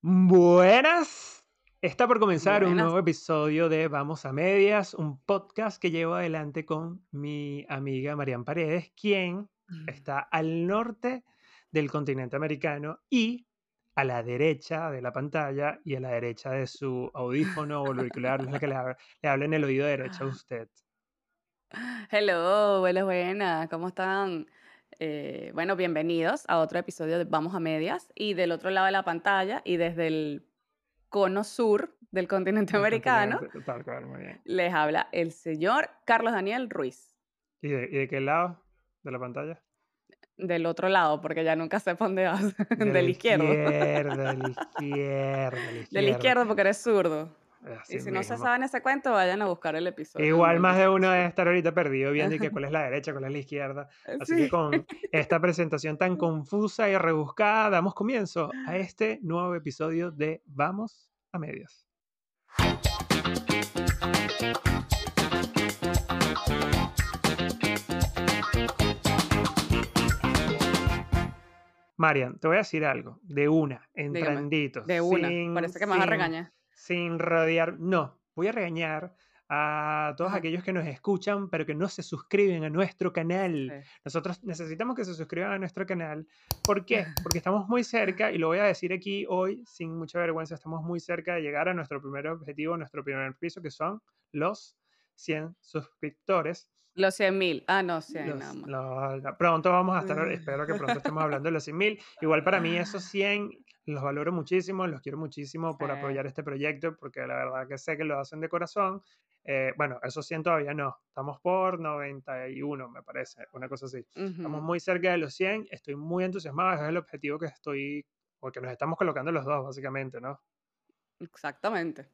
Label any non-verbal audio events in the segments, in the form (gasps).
Buenas. Está por comenzar un nuevo episodio de Vamos a Medias, un podcast que llevo adelante con mi amiga Marian Paredes, quien está al norte del continente americano y a la derecha de la pantalla y a la derecha de su audífono o auricular, es la que le habla, le habla en el oído derecho a usted. (laughs) Hello, buenas, buenas, ¿cómo están? Eh, bueno, bienvenidos a otro episodio de Vamos a Medias y del otro lado de la pantalla y desde el cono sur del continente Del americano continente, tal cual, muy bien. les habla el señor Carlos Daniel Ruiz. ¿Y de, y de qué lado de la pantalla? Del otro lado, porque ya nunca sé dónde vas. (laughs) Del izquierdo. izquierda, de la izquierda, de la Del (laughs) izquierdo porque eres zurdo. Así Y si no se saben ese cuento, vayan a buscar el episodio. Igual más de uno debe estar ahorita perdido viendo y que (laughs) cuál es la derecha, cuál es la izquierda. Así que con esta presentación tan (laughs) confusa y rebuscada, damos comienzo a (gasps) este nuevo episodio de Vamos a Medias. Marian, te voy a decir algo, de una, entranditos, de una. sin, Parece que me vas a regañar. Sin rodear. No, voy a regañar a todos aquellos que nos escuchan, pero que no se suscriben a nuestro canal. Sí. Nosotros necesitamos que se suscriban a nuestro canal. ¿Por qué? (laughs) Porque estamos muy cerca, y lo voy a decir aquí hoy sin mucha vergüenza, estamos muy cerca de llegar a nuestro primer objetivo, nuestro primer piso, que son los 100 suscriptores. Los 100 mil. Ah, no, 100 nada Los, más. lo- lo- pronto vamos a estar, espero que pronto estemos (laughs) hablando de los 100 mil. Igual para mí esos 100 los valoro muchísimo, los quiero muchísimo por Sí. apoyar este proyecto, porque la verdad que sé que lo hacen de corazón. Eh, bueno, esos 100 todavía no, estamos por 91, me parece, una cosa así. Estamos muy cerca de los 100, estoy muy entusiasmado, ese es el objetivo que estoy, porque nos estamos colocando los dos, básicamente, ¿no? Exactamente.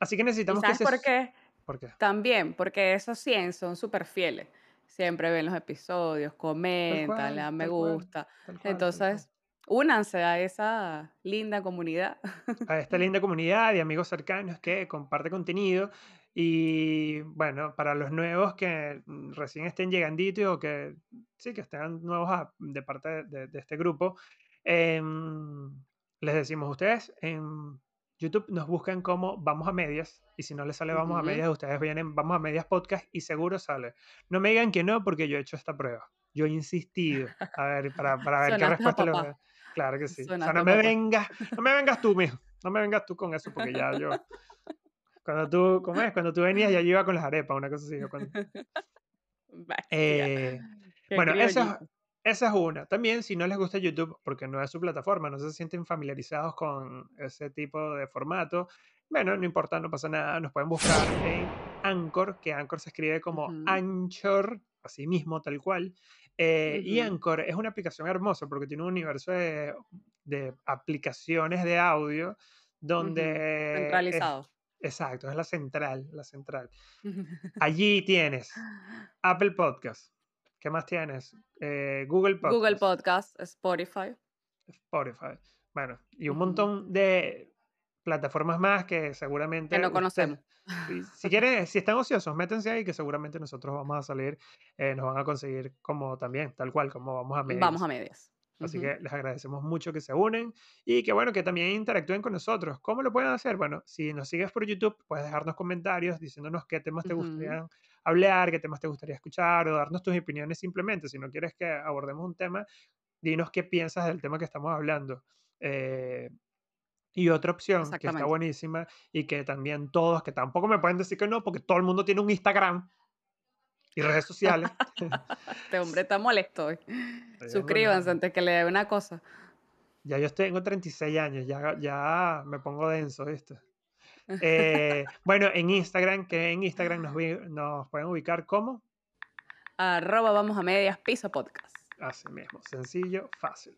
Así que ¿Y necesitamos que se... por qué? ¿Por qué? También, porque esos 100 son súper fieles. Siempre ven los episodios, comentan, le dan me gusta. cual. Entonces, únanse a esa linda comunidad. a esta (laughs) linda comunidad de amigos cercanos que comparte contenido. Y bueno, para los nuevos que recién estén llegandito o que sí, que estén nuevos a- de parte de, de- este grupo, em, les decimos ustedes en YouTube nos buscan como Vamos a Medias. Y si no les sale Vamos a. Medias, ustedes vienen Vamos a Medias Podcast y seguro sale. No me digan que no, porque yo he hecho esta prueba. Yo he insistido. A ver, para, para ver qué Sonaste respuesta le voy a Claro que sí. O sea, no me vengas, no me vengas tú, mijo. No me vengas tú con eso, porque ya yo. Cuando tú, ¿cómo es? Cuando tú venías, ya yo iba con las arepas, una cosa así. yo cuando-. (laughs) Eh, bueno, esa, es una. También, si no les gusta YouTube, porque no es su plataforma, no se sienten familiarizados con ese tipo de formato, bueno, no importa, no pasa nada. Nos pueden buscar en Anchor, que Anchor se escribe como Anchor, así mismo, tal cual. Eh, y Anchor es una aplicación hermosa porque tiene un universo de, de aplicaciones de audio donde Centralizado. exacto, es la central, la central. (laughs) Allí tienes Apple Podcast. ¿Qué más tienes? Eh, Google Google Podcast, Podcast, Spotify. Spotify. Bueno, y un montón de plataformas más que Que seguramente no usted, conocemos. (laughs) si, si quieren, si están ociosos, métanse ahí que seguramente nosotros vamos a salir, eh, nos van a conseguir como también, tal cual, como vamos a Vamos medias. a medias. Así que les agradecemos mucho que se unen y que bueno, que también interactúen con nosotros. ¿Cómo lo pueden hacer? Bueno, si nos sigues por YouTube, puedes dejarnos comentarios diciéndonos qué temas te Ujú. gustaría hablar, qué temas te gustaría escuchar o darnos tus opiniones simplemente. Si no quieres que abordemos un tema, dinos qué piensas del tema que estamos hablando. Eh, y otra opción que está buenísima y que también todos, que tampoco me pueden decir que no, porque todo el mundo tiene un Instagram y redes sociales. (laughs) Este hombre (laughs) está molesto hoy. En Suscríbanse antes que le dé una cosa. Ya yo tengo 36 años, ya, ya me pongo denso, ¿viste? Eh, (laughs) bueno, en Instagram, que en Instagram nos, nos pueden ubicar como Arroba vamos a medias piso podcast. así mismo, sencillo, fácil.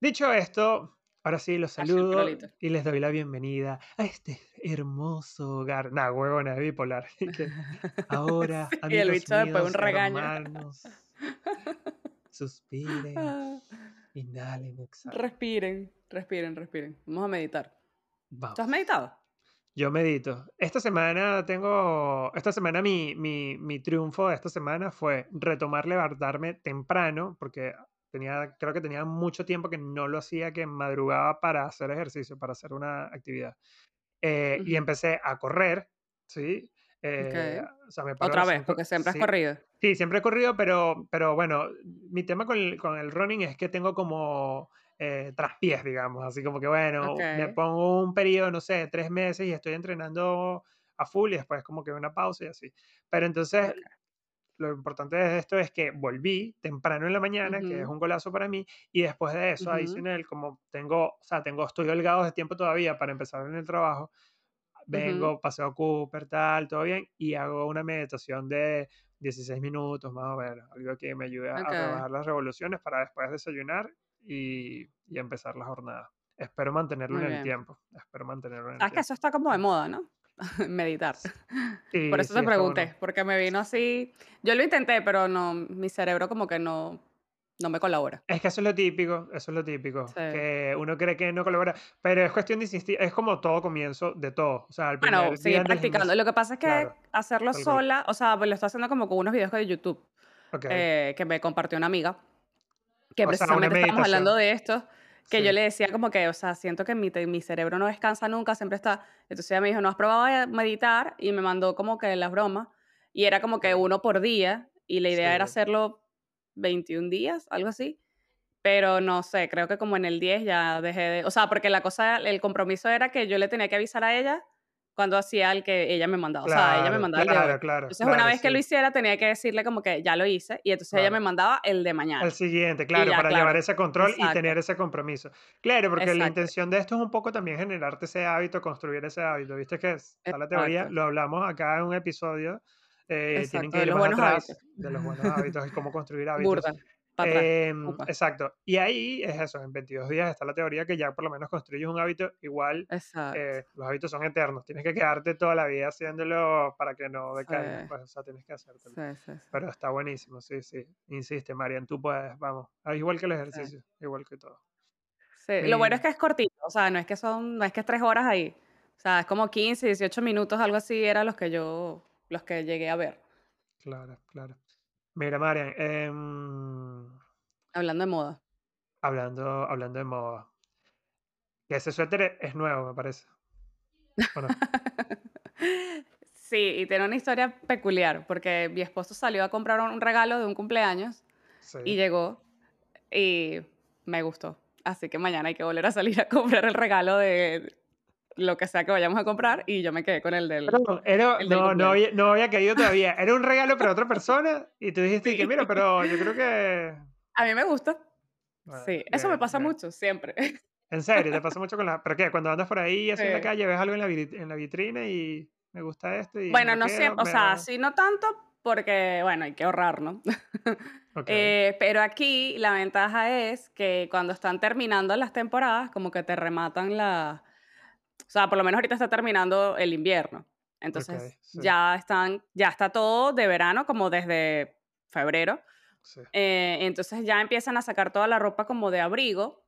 Dicho esto, ahora sí los saludo y les doy la bienvenida a este hermoso hogar. Nah, huevona, bipolar. (laughs) (laughs) Ahora, Sí, y el amigos bicho después un míos, regaño. hermanos, (laughs) suspiren, inhalen, exhalen. Respiren, respiren, respiren. Vamos a meditar. ¿Tú has Vamos. meditado? Yo medito. Esta semana tengo, esta semana mi, mi, mi triunfo de esta semana fue retomar levantarme temprano, porque tenía, creo que tenía mucho tiempo que no lo hacía, que madrugaba para hacer ejercicio, para hacer una actividad. Eh, y Ujú. empecé a correr, ¿sí? Eh, Ok. o sea, me Otra vez, 5, porque siempre has sí, corrido. sí, siempre he corrido, pero, pero bueno, mi tema con el, con el running es que tengo como eh, traspiés, digamos, así como que bueno, me Ok, pongo un periodo, no sé, tres meses y estoy entrenando a full y después como que una pausa y así. Pero entonces ok. Lo importante de esto es que volví temprano en la mañana, que es un golazo para mí, y después de eso, ujú, adicional, como tengo, o sea, tengo, estoy holgado de tiempo todavía para empezar en el trabajo, vengo, paseo a Cooper, tal, todo bien, y hago una meditación de 16 minutos más o menos, algo que me ayude a Ok, rebajar las revoluciones para después desayunar y, y empezar la jornada. Espero mantenerlo en el tiempo, espero mantenerlo en el Sabes que tiempo. eso está como de moda, ¿no? (laughs) Meditar. Por Sí, eso sí, te está bueno. pregunté, porque me vino así. Yo lo intenté, pero no, mi cerebro como que no, no me colabora. Es que eso es lo típico, eso es lo típico, Sí. que uno cree que no colabora, pero es cuestión de insistir, es como todo comienzo de todo, o sea, el Bueno, el practicando. Lo que pasa es que claro, hacerlo sola, o sea, pues lo estoy haciendo como con unos videos de YouTube Ok, eh, que me compartió una amiga, que o sea, precisamente estábamos hablando meditación, de esto, que yo le decía como que, o sea, siento que mi, mi cerebro no descansa nunca, siempre está. Entonces ella me dijo, ¿no has probado a meditar? Y me mandó como que las bromas. Y era como que uno por día, y la sí, idea era hacerlo 21 días, algo así. Pero no sé, creo que como en el 10 ya dejé de o sea, porque la cosa el compromiso era que yo le tenía que avisar a ella cuando hacía el que ella me mandaba, o sea, ella me claro, mandaba el de hoy. claro, claro, Entonces, una claro, vez que lo sí, hiciera, tenía que decirle como que ya lo hice, y entonces ella me claro. mandaba el de mañana. siguiente, Y claro, ya, para llevar claro. ese control y Exacto, tener ese compromiso. Claro, porque la exacto, intención de esto es un poco también generarte ese hábito, construir ese hábito. Viste que está la teoría, lo hablamos acá en un episodio, eh, tienen que de ir los más buenos hábitos. atrás de los buenos (laughs) hábitos y cómo construir hábitos. Burda, para atrás, Em, exacto. Y ahí es eso, en 22 días está la teoría que ya por lo menos construyes un hábito igual. eh, los hábitos son eternos, tienes que quedarte toda la vida haciéndolo para que no sí, decaigan, pues, o sea, tienes que hacértelo. sí, sí, sí, Pero está buenísimo, sí, sí. Insiste, Marian, tú puedes, vamos. Ah, igual que el sí. ejercicio, igual que todo. Sí, lo bueno es que es cortito, o sea, no es que son no es que es 3 horas ahí, o sea, es como 15, 18 minutos, algo así, eran los que yo los que llegué a ver, claro, claro. Mira, Marian, em, hablando de moda. hablando, hablando de moda, que ese suéter es nuevo, me parece. (laughs) Sí, y tiene una historia peculiar, porque mi esposo salió a comprar un regalo de un cumpleaños y Sí. llegó y me gustó. Así que mañana hay que volver a salir a comprar el regalo de lo que sea que vayamos a comprar y yo me quedé con el del Pero era, el del no, no había, no había caído todavía. Era un regalo para otra persona y tú dijiste que, Sí, mira, pero yo creo que... (laughs) a mí me gusta. Bueno, Sí, eso me bien, pasa bien. mucho, siempre. (laughs) En serio, te pasa mucho con la... ¿Pero qué? Cuando andas por ahí así en la Sí. calle, ves algo en la, en la vitrina y me gusta esto y Bueno, no quedo, siempre, o me sea, sí, no tanto porque, bueno, hay que ahorrar, ¿no? (laughs) Ok, Eh, pero aquí la ventaja es que cuando están terminando las temporadas, como que te rematan la... O sea, por lo menos ahorita está terminando el invierno. Entonces sí, ya están, ya está todo de verano como desde febrero. sí. Eh, entonces ya empiezan a sacar toda la ropa como de abrigo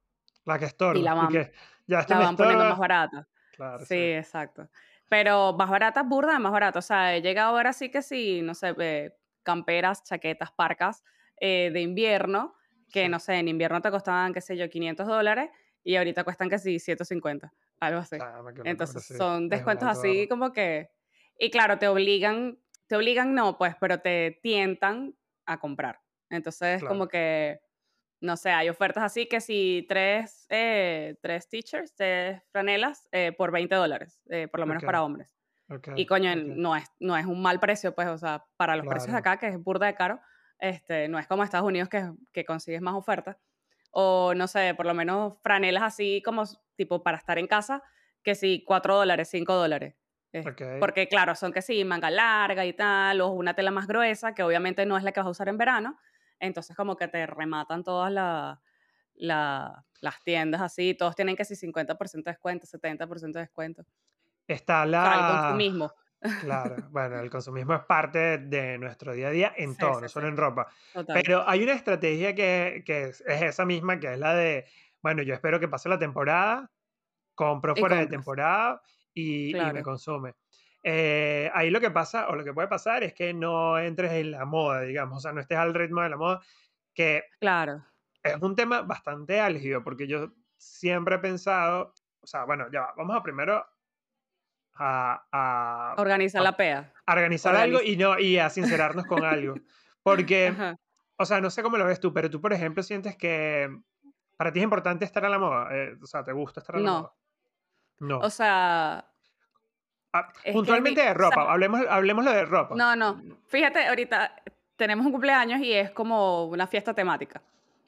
La que y la estorba. Y van, que ya la van poniendo más barata. Claro, Sí, sí. exacto. Pero más barata, burda, más barata. O sea, he llegado a ver así que sí, no sé, eh, camperas, chaquetas, parcas eh, de invierno, que Sí. no sé, en invierno te costaban, qué sé yo, 500 dólares y ahorita cuestan sí, 150, algo así. Locura, Entonces sí. son Es descuentos así como que... Y claro, te obligan, te obligan no, pues, pero te tientan a comprar. Entonces Claro, como que no sé, hay ofertas así que si tres, eh, tres teachers, tres franelas eh, por 20 dólares, eh, por lo menos ok, para hombres. ok, Y coño, ok. no es, no es un mal precio, pues, o sea, para los precios de Claro, acá, que es burda de caro, este, no es como Estados Unidos que, que consigues más ofertas. O no sé, por lo menos franelas así como tipo para estar en casa, que sí, 4 dólares, 5 dólares. Eh, ok, porque claro, son que sí, manga larga y tal, o una tela más gruesa, que obviamente no es la que vas a usar en verano. Entonces como que te rematan todas la- la- las tiendas así, todos tienen que sí 50% de descuento, 70% de descuento. Está O sea, el la... consumismo. Claro, (laughs) bueno, el consumismo es parte de nuestro día a día en Sí, todo, sí, no sí, solo en ropa. total. Pero hay una estrategia que, que es, es esa misma, que es la de, bueno, yo espero que pase la temporada, compro fuera de temporada y, y me claro, consume. Eh, ahí lo que pasa, o lo que puede pasar, es que no entres en la moda, digamos, o sea, no estés al ritmo de la moda, que claro. es un tema bastante álgido porque yo siempre he pensado, o sea, bueno, ya va, vamos a primero a, a, Organizar a- la PEA. a organizar algo Organiza. y no y a sincerarnos con algo. Porque, (laughs) Ajá. o sea, no sé cómo lo ves tú, pero tú, por ejemplo, sientes que para ti es importante estar a la moda. eh, o sea, ¿te gusta estar a la No. moda? No. O sea, Ah, puntualmente de o ropa, sea, hablemos, hablemos de ropa. no, no. Fíjate, ahorita tenemos un cumpleaños y es como una fiesta temática.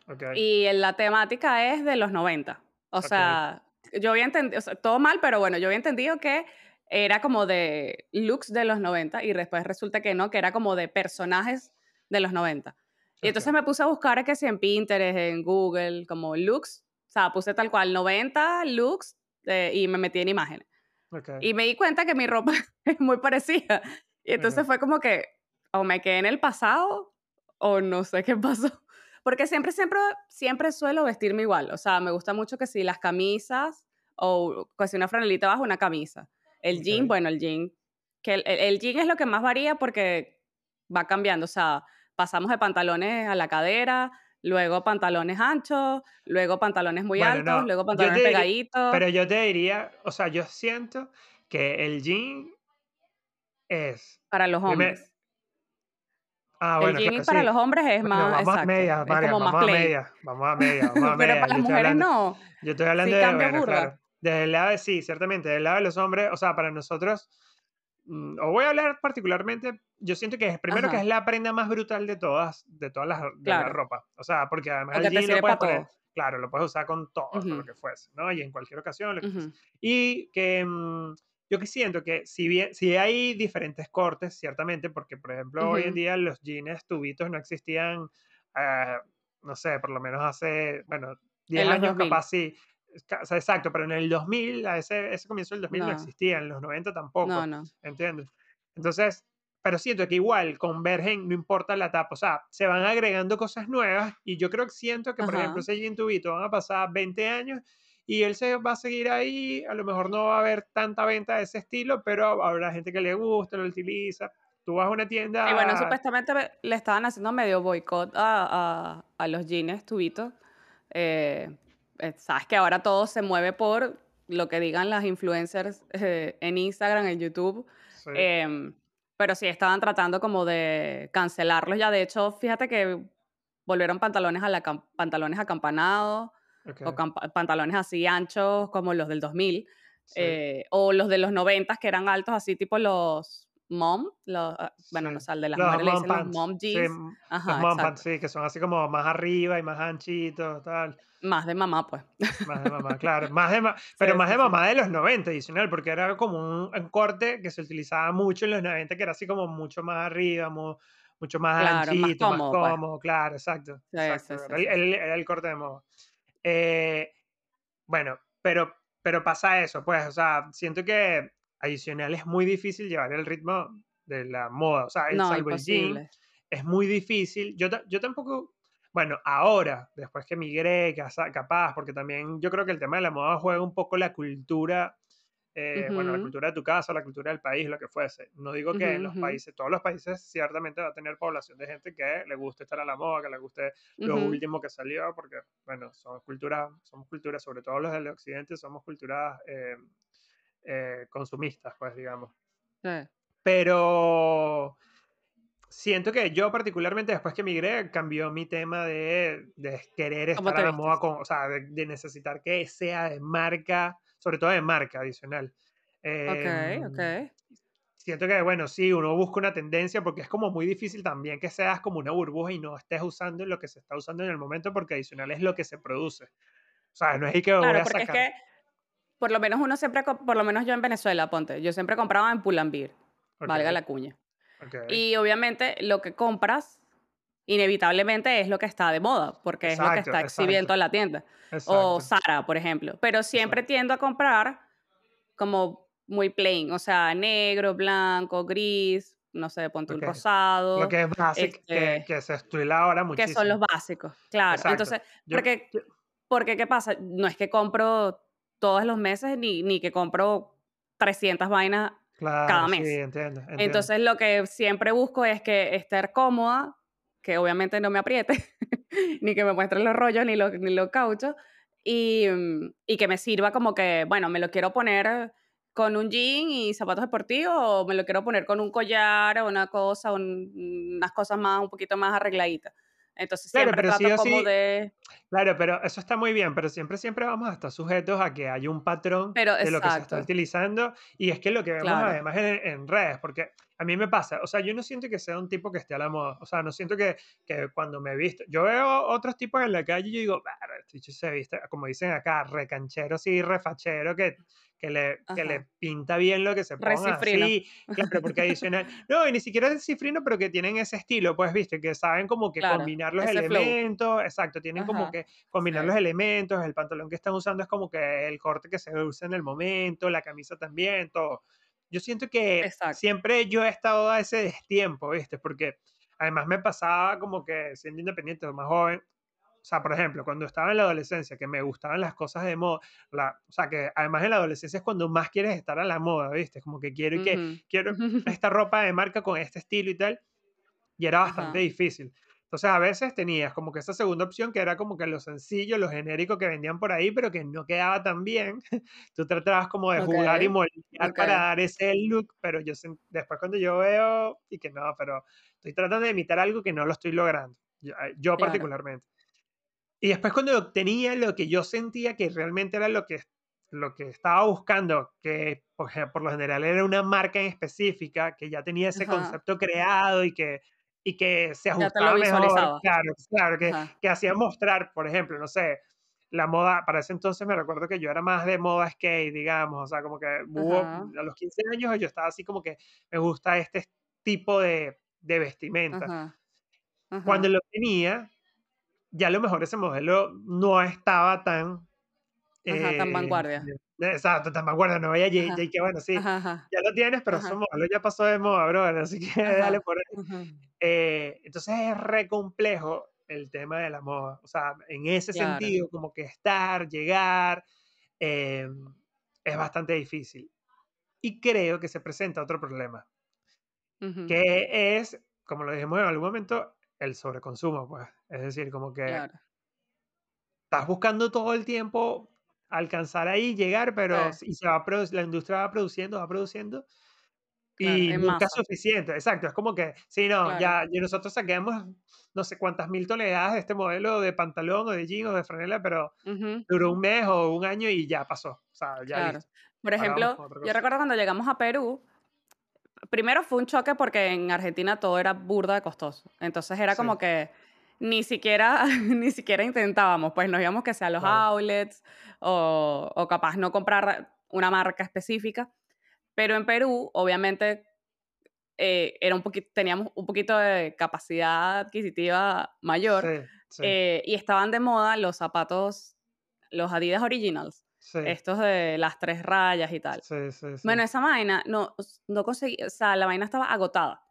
Ok, Y la temática es de los 90. O Ok. sea, yo había entendido, o sea, todo mal, pero bueno, yo había entendido que era como de looks de los 90 y después resulta que no, que era como de personajes de los 90. Y entonces me puse a buscar que si en Pinterest, en Google, como looks, o sea, puse tal cual 90 looks eh, y me metí en imágenes. ok. Y me di cuenta que mi ropa (laughs) es muy parecida. Y entonces fue como que o me quedé en el pasado o no sé qué pasó. (laughs) Porque siempre, siempre, siempre suelo vestirme igual. O sea, me gusta mucho que si las camisas o que si una franelita bajo una camisa. El jean, Ok. bueno, el jean. Que el, el- el jean es lo que más varía porque va cambiando. O sea, pasamos de pantalones a la cadera, luego pantalones anchos, luego pantalones muy Bueno, altos, no, luego pantalones diría, pegaditos. pero yo te diría, o sea, yo siento que el jean es, Para los hombres. ah, El bueno, jean claro, para sí. los hombres es Bueno, más vamos a medias, Es María, como más vamos a medias, vamos a (laughs) medias, vamos a Pero para Yo las mujeres hablando, no. yo estoy hablando Sí de, bueno, claro, desde el lado de, sí, ciertamente, del lado de los hombres, o sea, para nosotros, o voy a hablar particularmente, yo siento que es, primero que es Ajá, la prenda más brutal de todas, de todas las, de la claro. ropa, o sea, porque además el jean lo puedes poner, todo. claro, lo puedes usar con todo, con lo que fuese, ¿no? Y en cualquier ocasión, lo que fuese. ujú, Y que mm, yo que siento que si bien si hay diferentes cortes, ciertamente, porque por ejemplo hoy en día los jeans tubitos no existían, ah, no sé, por lo menos hace, bueno, 10 En los años 2000. capaz sí, o sea, exacto, pero en el 2000, a ese, ese comienzo del 2000 no No, existía, en los 90 no, tampoco, no. ¿entiendes? Entonces, pero siento que igual convergen, no importa la etapa, o sea, se van agregando cosas nuevas y yo creo que siento que, por ejemplo, ese jean tubito van a pasar 20 años y él se va a seguir ahí, a lo mejor no va a haber tanta venta de ese estilo, pero habrá gente que le gusta, lo utiliza. Tú vas a una Y bueno, tienda, supuestamente me- le estaban haciendo medio boicot a, a, a los jeans tubitos. Eh, sabes que ahora todo se mueve por lo que digan las influencers eh, en Instagram, en YouTube. sí, Em, pero sí estaban tratando como de cancelarlos ya. De hecho, fíjate que volvieron pantalones, a la, pantalones acampanados o pantalones así anchos como los del 2000 sí, eh, o los de los 90 que eran altos así tipo los mom, los, ah, bueno, no sí. sé, al de las Los mujeres le dicen los mom sí, jeans, los ajá, mom pants, sí, que son así como más arriba y más anchitos, tal. más de mamá pues, Más de mamá, (laughs) claro. Más de ma- pero sí, más de sí, sí, mamá de los 90 adicional, porque era como un, un corte que se utilizaba mucho en los 90, que era así como mucho más arriba, mu- mucho más claro, más anchito, más cómodo pues, cómodo, claro, exacto, sí, exacto. sí, Era sí, el, sí, el- sí. el corte de moda. Eh, bueno, pero, pero pasa eso, pues, o sea, siento que adicional es muy difícil llevar el ritmo de la moda, o sea, el- No, salvo el jean, es muy difícil. Yo, yo tampoco, bueno, ahora, después que migré, capaz, porque también yo creo que el tema de la moda juega un poco la cultura, eh, bueno, la cultura de tu casa, la cultura del país, lo que fuese. No digo que en los países, todos los países ciertamente va a tener población de gente que le guste estar a la moda, que le guste lo último que salió, porque, bueno, somos culturas, somos culturas, sobre todo los del occidente, somos culturas eh, eh, consumistas, pues, digamos. Pero siento que yo particularmente después que migré cambió mi tema de, de querer ¿Cómo estar a la moda, con, o sea, de, de necesitar que sea de marca, sobre todo de marca adicional. Ok, ok, Em, siento que, bueno, sí, uno busca una tendencia porque es como muy difícil también que seas como una burbuja y no estés usando lo que se está usando en el momento porque adicional es lo que se produce. O sea, no es ahí que voy claro, a porque es sacar. que por lo menos uno siempre, por lo menos yo en Venezuela, ponte, yo siempre compraba en Pull&Bear, Ok, valga la cuña. Y obviamente lo que compras inevitablemente es lo que está de moda, porque es lo que está exhibiendo exacto, la tienda. O Zara, por ejemplo. Pero siempre tiendo a comprar como muy plain, o sea, negro, blanco, gris, no sé, ponte un Ok. Lo rosado, que es basic, que, este, que se estila ahora que son los muchísimo. básicos, claro. Entonces, Yo, porque, yo- porque ¿qué pasa? No es que compro todos los meses ni, ni que compro 300 vainas cada sí, mes. entiendo, entiendo. Entonces lo que siempre busco es que estar cómoda, que obviamente no me apriete, (laughs) ni que me muestren los rollos ni los, ni los cauchos. Y, mm, y que me sirva como que, bueno, me lo quiero poner con un jean y zapatos deportivos o me lo quiero poner con un collar o una cosa, unas cosas más, un poquito más arregladitas. Entonces siempre pero trato como de... Claro, pero eso está muy bien, pero siempre, siempre vamos a estar sujetos a que haya un patrón de lo que se está utilizando y es que lo que vemos además en, redes, porque a mí me pasa, o sea, yo no siento que sea un tipo que esté a la moda, o sea, no siento que, que cuando me he visto, yo veo otros tipos en la calle y yo digo, este se viste, como dicen acá, recanchero, sí, refachero, que que le, que le pinta bien lo que se ponga así, claro, porque adicional, no, y ni siquiera es cifrino, pero que tienen ese estilo, pues, viste, que saben como que combinar los elementos, exacto, tienen como que combinar los elementos, el pantalón que están usando es como que el corte que se usa en el momento, la camisa también, todo. Yo siento que siempre yo he estado a ese destiempo, viste, porque además me pasaba como que siendo independiente, más joven, o sea, por ejemplo, cuando estaba en la adolescencia, que me gustaban las cosas de moda, la, o sea, que además en la adolescencia es cuando más quieres estar a la moda, ¿viste? Como que quiero, que, quiero (laughs) esta ropa de marca con este estilo y tal, y era bastante difícil. Entonces a veces tenías como que esa segunda opción que era como que lo sencillo, lo genérico que vendían por ahí, pero que no quedaba tan bien. (laughs) Tú tratabas como de jugar y moldear para dar ese look, pero yo después cuando yo veo y que no, pero estoy tratando de imitar algo que no lo estoy logrando, yo, particularmente. Y después cuando obtenía lo que yo sentía que realmente era lo que, lo que estaba buscando, que por, por lo general era una marca en específica, que ya tenía ese concepto creado y que, y que se ajustaba mejor. Claro, claro, que, que hacía mostrar, por ejemplo, no sé, la moda, para ese entonces me recuerdo que yo era más de moda skate, digamos, o sea, como que hubo, a los 15 años yo estaba así como que me gusta este tipo de, de vestimenta. Cuando lo tenía, ya a lo mejor ese modelo no estaba tan... Ajá, tan vanguardia. Exacto, tan vanguardia, no vaya y que bueno, sí, ya lo tienes, pero modelo ya pasó de moda, bro, así que (laughs) dale por ahí. Eh, entonces es re complejo el tema de la moda, o sea, en ese sentido, como que estar, llegar, eh, es bastante difícil. Y creo que se presenta otro problema, que es, como lo dijimos en algún momento, el sobreconsumo, pues. Es decir, como que estás buscando todo el tiempo alcanzar ahí, llegar, pero y se va la industria va produciendo, va produciendo y nunca es suficiente. Exacto, es como que, sí, no, ya y nosotros saquemos no sé cuántas mil toneladas de este modelo de pantalón o de jean o de franela, pero duró un mes o un año y ya pasó. O sea, ya Por ejemplo, yo recuerdo cuando llegamos a Perú, primero fue un choque porque en Argentina todo era burda de costoso. Entonces era como que ni siquiera, (laughs) ni siquiera intentábamos, pues nos íbamos que sea los outlets o, o, capaz no comprar una marca específica. Pero en Perú, obviamente, eh, era un poquito, teníamos un poquito de capacidad adquisitiva mayor eh, y estaban de moda los zapatos, los Adidas Originals. Estos de las tres rayas y tal. Sí, sí, bueno, esa vaina no, no conseguí, o sea, la vaina estaba agotada,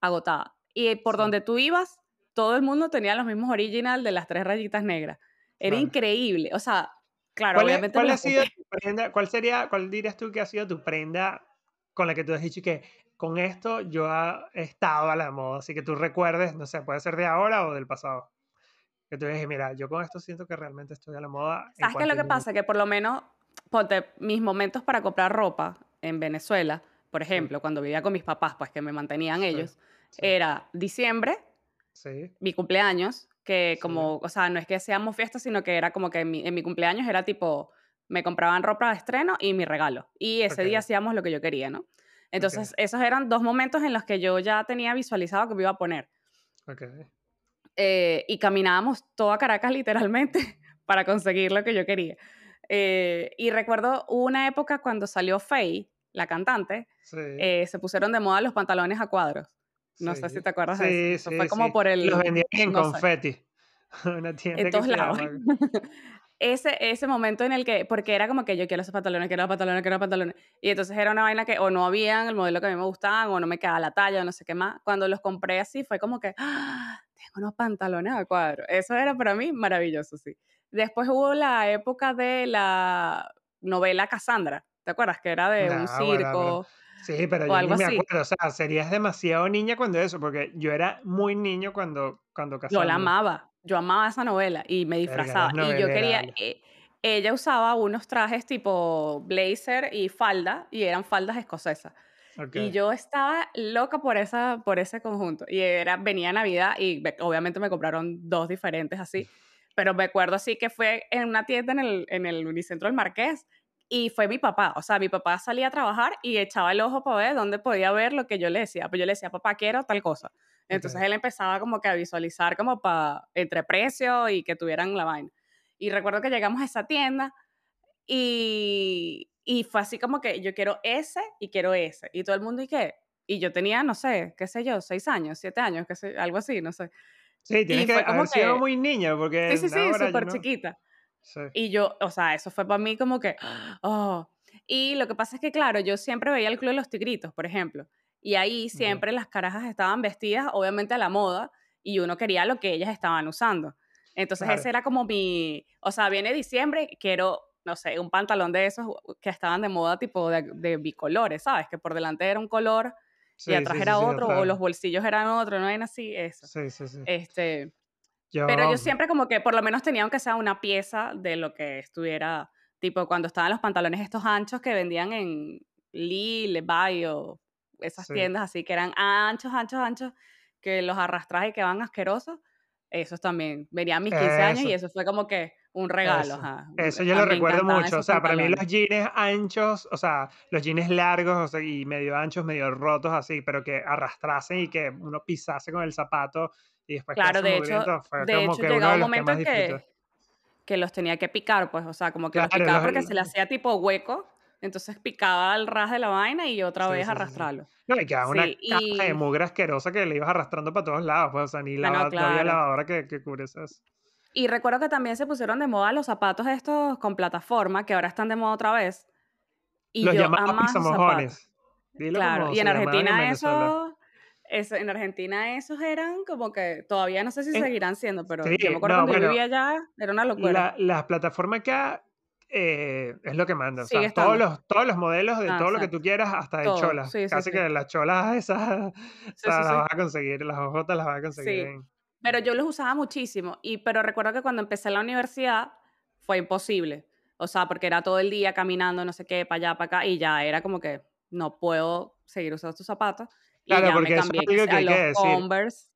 agotada. Y por donde tú ibas, todo el mundo tenía los mismos original de las tres rayitas negras. Era increíble. O sea, claro, ¿Cuál, obviamente. ¿cuál, ha sido tu prenda, ¿Cuál sería, cuál dirías tú que ha sido tu prenda con la que tú has dicho que con esto yo he estado a la moda? Así que tú recuerdes, no sé, puede ser de ahora o del pasado que tú dices, mira, yo con esto siento que realmente estoy a la moda. ¿Sabes qué es lo que pasa? Que por lo menos, ponte, mis momentos para comprar ropa en Venezuela, por ejemplo, cuando vivía con mis papás, pues que me mantenían ellos, era diciembre, mi cumpleaños, que como, o sea, no es que seamos fiestas, sino que era como que en mi, cumpleaños era tipo, me compraban ropa de estreno y mi regalo. Y ese día hacíamos lo que yo quería, ¿no? Entonces, esos eran dos momentos en los que yo ya tenía visualizado que me iba a poner. Okay. Eh, y caminábamos toda Caracas literalmente (laughs) para conseguir lo que yo quería. Eh, y recuerdo una época cuando salió Faye, la cantante, eh, se pusieron de moda los pantalones a cuadros. No sé si te acuerdas de eso. fue como por el... Los vendían en confeti. (laughs) Una tienda en todos lados. (laughs) ese, ese momento en el que, porque era como que yo quiero esos pantalones, quiero pantalones, quiero pantalones. Y entonces era una vaina que o no habían el modelo que a mí me gustaban, o no me quedaba la talla, o no sé qué más. Cuando los compré así fue como que, ¡Ah! unos pantalones a cuadro. Eso era para mí maravilloso, sí. Después hubo la época de la novela Cassandra, ¿te acuerdas? Que era de un circo. Sí, pero yo no me acuerdo, o sea, serías demasiado niña cuando eso, porque yo era muy niño cuando, cuando Yo la amaba. yo amaba esa novela y me disfrazaba. Y yo quería, eh, ella usaba unos trajes tipo blazer y falda, y eran faldas escocesas. Ok. Y yo estaba loca por, esa, por ese conjunto. Y era, venía Navidad y obviamente me compraron dos diferentes así. Pero me acuerdo así que fue en una tienda en el, en el Unicentro del Marqués y fue mi papá. O sea, mi papá salía a trabajar y echaba el ojo para ver dónde podía ver lo que yo le decía. Pues yo le decía, papá, quiero tal cosa. Entonces él empezaba como que a visualizar como para entre precios y que tuvieran la vaina. Y recuerdo que llegamos a esa tienda y, y fue así como que yo quiero ese y quiero ese. Y todo el mundo, ¿y qué? Y yo tenía, no sé, qué sé yo, seis años, siete años, qué sé, algo así, no sé. Sí, tienes Y que haber sido que, muy niña, porque sí, sí, sí, súper no. chiquita. Sí. Y yo, o sea, eso fue para mí como que, oh. Y lo que pasa es que, claro, yo siempre veía el Club de los Tigritos, por ejemplo. Y ahí siempre las carajas estaban vestidas, obviamente a la moda, y uno quería lo que ellas estaban usando. Entonces Claro. ese era como mi, o sea, viene diciembre, quiero, no sé, un pantalón de esos que estaban de moda tipo de, de bicolores, ¿sabes? Que por delante era un color y Sí, atrás sí, era otro, o los bolsillos eran otro, no era así, eso. Sí, sí, sí. Este, pero Yo, siempre como que por lo menos tenía aunque sea una pieza de lo que estuviera, tipo cuando estaban los pantalones estos anchos que vendían en Lee, Levi o esas sí. tiendas así que eran anchos, anchos, anchos, que los arrastras y quedaban asquerosos. Esos también. Venían mis 15 años y eso fue como que un regalo, eso. ajá. Eso yo lo recuerdo mucho. O sea, para mí los jeans anchos, o sea, los jeans largos o sea, y medio anchos, medio rotos así, pero que arrastrasen y que uno pisase con el zapato y después Claro, de hecho, fue de como hecho que llegaba un los que momento disfruté. que, que los tenía que picar, pues, o sea, como que los Claro, picaba los, porque se le hacía tipo hueco, entonces picaba al ras de la vaina y otra sí, vez sí, sí, sí. arrastrarlo. No, y quedaba una caja de mugre asquerosa que le ibas arrastrando para todos lados, pues, o sea, ni ah, no, lava, no había claro. lavadora que, que cubriese eso. Y recuerdo que también se pusieron de moda los zapatos estos con plataforma, que ahora están de moda otra vez, y Los yo llamados zapatos. Claro, y en en Argentina Venezuela. esos, eso, en Argentina esos eran como que, todavía no sé si En- seguirán siendo, pero sí, yo me acuerdo no, cuando yo bueno, vivía allá, era una locura. la, la plataforma acá eh, es lo que manda. O Sigue sea, todos los, todos los modelos de Ah, todo lo que exacto. tú quieras, hasta de Todo, cholas. sí, sí, Casi sí. que las cholas esas, (laughs) o Sí, sea, sí, las sí. vas a conseguir, las ojotas las vas a conseguir Sí. en... Pero yo los usaba muchísimo. Y, pero recuerdo que cuando empecé la universidad fue imposible. O sea, porque era todo el día caminando, no sé qué, para allá, para acá, y ya era como que no puedo seguir usando estos zapatos. Y Claro, me porque eso es algo que hay que decir. Converse.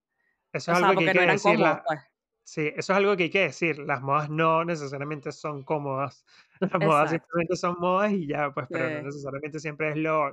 Eso O es sea, algo que hay no que decir. cómodos, la- pues. Sí, eso es algo que hay que decir. Las modas no necesariamente son cómodas. (laughs) Las modas simplemente son modas y ya, pues, pero no Sí. necesariamente siempre es lo,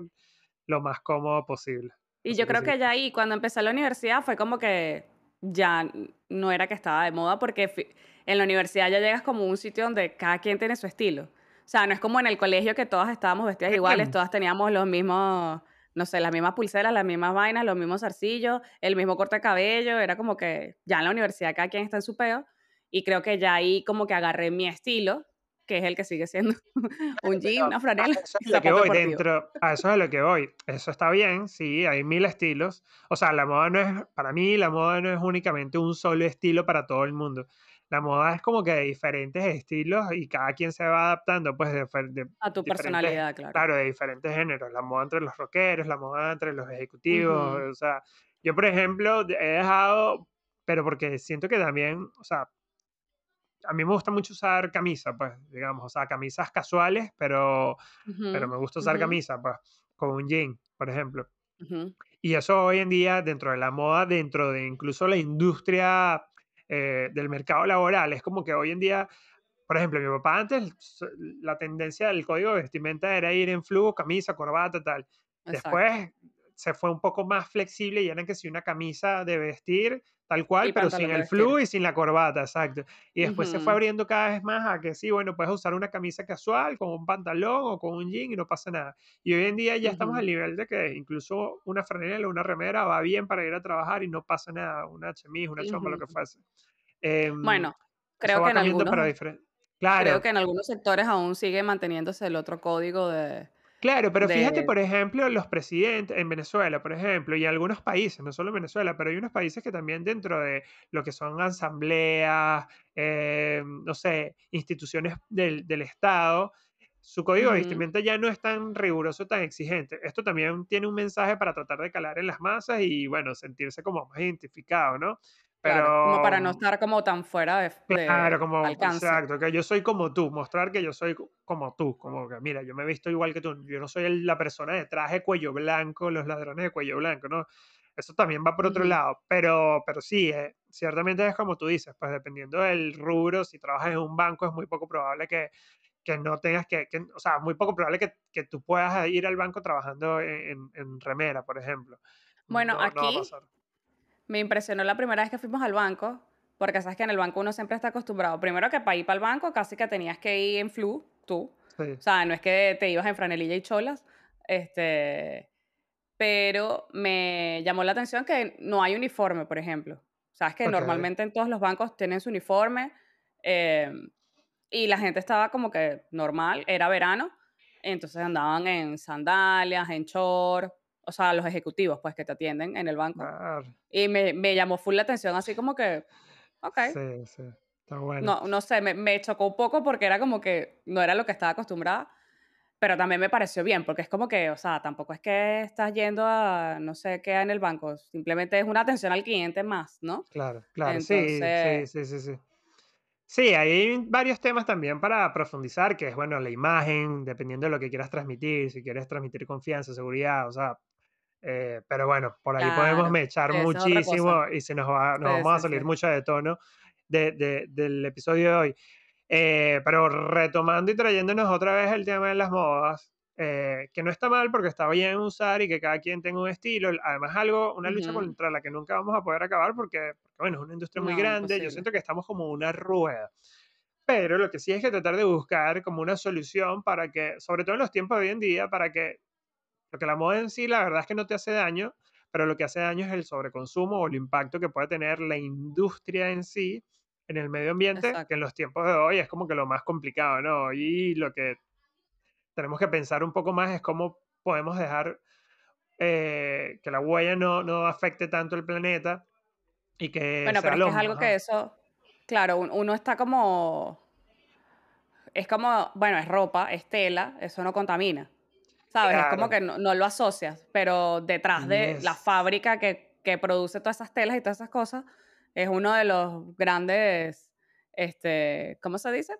lo más cómodo posible. Y Así yo que creo sí. que ya ahí, cuando empecé la universidad, fue como que ya no era que estaba de moda, porque en la universidad ya llegas como a un sitio donde cada quien tiene su estilo. O sea, no es como en el colegio que todas estábamos vestidas iguales, todas teníamos los mismos, no sé, las mismas pulseras, las mismas vainas, los mismos zarcillos, el mismo corte de cabello. Era como que ya en la universidad cada quien está en su peo. Y creo que ya ahí como que agarré mi estilo, que es el que sigue siendo (laughs) un jean, una franela (laughs) eso es lo que voy, dentro, a eso es a lo que voy. Eso está bien, sí, hay mil estilos. O sea, la moda no es, para mí, la moda no es únicamente un solo estilo para todo el mundo. La moda es como que de diferentes estilos y cada quien se va adaptando, pues, de, de A tu personalidad, claro. claro, de diferentes géneros. La moda entre los rockeros, la moda entre los ejecutivos. Ujú. O sea, yo, por ejemplo, he dejado, pero porque siento que también, o sea, a mí me gusta mucho usar camisa, pues, digamos, o sea, camisas casuales, pero pero me gusta usar ujú, camisa, pues, con un jean, por ejemplo. ujú. Y eso hoy en día, dentro de la moda, dentro de incluso la industria eh, del mercado laboral, es como que hoy en día, por ejemplo, mi papá antes, la tendencia del código de vestimenta era ir en flujo, camisa, corbata, tal. Exacto. Después se fue un poco más flexible y eran que si una camisa de vestir, tal cual, Y pero sin el flujo y sin la corbata, exacto. Y después se fue abriendo cada vez más a que sí, bueno, puedes usar una camisa casual con un pantalón o con un jean y no pasa nada. Y hoy en día ya estamos al nivel de que incluso una franela o una remera va bien para ir a trabajar y no pasa nada, una chemise, una chompa, lo que fuese. Em, Bueno, creo que en algunos, diferentes... creo Claro, que en algunos sectores aún sigue manteniéndose el otro código de, Claro, pero fíjate, por ejemplo, los presidentes en Venezuela, por ejemplo, y algunos países, no solo en Venezuela, pero hay unos países que también dentro de lo que son asambleas, eh, no sé, instituciones del, del Estado, su código de Ujú, vestimenta ya no es tan riguroso, tan exigente. Esto también tiene un mensaje para tratar de calar en las masas y, bueno, sentirse como más identificado, ¿no? Pero, Claro, como para no estar como tan fuera de, claro, de como, alcance. exacto, que yo soy como tú, mostrar que yo soy co- como tú, como que, mira, yo me he visto igual que tú, yo no soy el- la persona de traje cuello blanco, los ladrones de cuello blanco, ¿no? Eso también va por otro Ujú. lado, pero, pero sí, eh, ciertamente es como tú dices, pues dependiendo del rubro, si trabajas en un banco es muy poco probable que, que no tengas que, que- o sea, muy poco probable que, que tú puedas ir al banco trabajando en, en- remera, por ejemplo. Bueno, No, no aquí pasar. Me impresionó la primera vez que fuimos al banco, porque sabes que en el banco uno siempre está acostumbrado. Primero que para ir para el banco casi que tenías que ir en flu, tú. Sí, O sea, no es que te ibas en franelilla y cholas. Este, pero me llamó la atención que no hay uniforme, por ejemplo. Sabes que normalmente en todos los bancos tienen su uniforme em, y la gente estaba como que normal, era verano, entonces andaban en sandalias, en short, o sea, los ejecutivos pues que te atienden en el banco. claro, Y me, me llamó full la atención, así como que, ok, sí, sí, está bueno. no, no sé, me, me chocó un poco porque era como que no era lo que estaba acostumbrada, pero también me pareció bien, porque es como que, o sea, tampoco es que estás yendo a no sé qué en el banco, simplemente es una atención al cliente más, ¿no? Claro, claro, sí, Entonces, sí, sí, sí, sí. Sí, hay varios temas también para profundizar, que es, bueno, la imagen, dependiendo de lo que quieras transmitir, si quieres transmitir confianza, seguridad, o sea, eh, pero bueno, por ahí podemos claro, mechar sí, otra cosa. muchísimo y se nos va, nos Sí, vamos a sí, sí. salir mucho de tono de, de- del episodio de hoy. Eh, pero retomando y trayéndonos otra vez el tema de las modas, eh, que no está mal porque está bien usar y que cada quien tenga un estilo. Además, algo, una lucha Ujú. contra la que nunca vamos a poder acabar porque, porque, bueno, es una industria muy No, grande. Yo imposible. siento que estamos como una rueda. Pero lo que sí es que tratar de buscar como una solución para que, sobre todo en los tiempos de hoy en día, para que, porque la moda en sí, la verdad es que no te hace daño, pero lo que hace daño es el sobreconsumo o el impacto que puede tener la industria en sí en el medio ambiente, que en Exacto. los tiempos de hoy es como que lo más complicado, ¿no? Y lo que tenemos que pensar un poco más es cómo podemos dejar eh, que la huella no, no afecte tanto el planeta y que Bueno, sea pero es que es algo que eso, claro, un- uno está como, es como, bueno, es ropa, es tela, eso no contamina, ¿sabes? Es como que no, no lo asocias, pero detrás de la fábrica que, que produce todas esas telas y todas esas cosas, es uno de los grandes, este, ¿cómo se dice?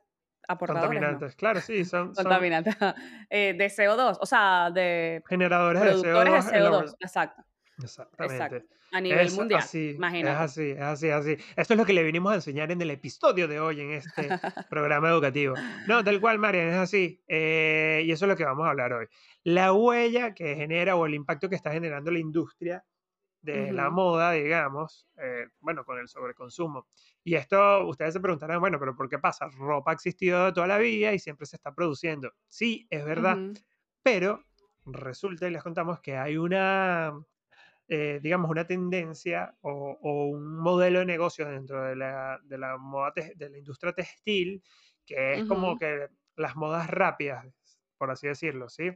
Aportadores, no, contaminantes. Claro, sí, son, (laughs) son contaminantes, (laughs) eh, de CO2, o sea, de generadores de productores de CO2 en la, CO2, exacto, Exactamente. exacto, a nivel Es mundial, así, es imagínate. así, es así, es así. Esto es lo que le vinimos a enseñar en el episodio de hoy, en este (laughs) programa educativo. No, tal cual, Marian, es así. eh, y eso es lo que vamos a hablar hoy. La huella que genera o el impacto que está generando la industria de la Ujú, moda, digamos, eh, bueno, con el sobreconsumo. Y esto, ustedes se preguntarán, bueno, pero ¿por qué pasa? Ropa ha existido toda la vida y siempre se está produciendo. Sí, es verdad, ujú. pero resulta y les contamos que hay una eh, digamos, una tendencia o, o un modelo de negocio dentro de la, de la moda de la industria textil, que es como que las modas rápidas, por así decirlo, ¿sí?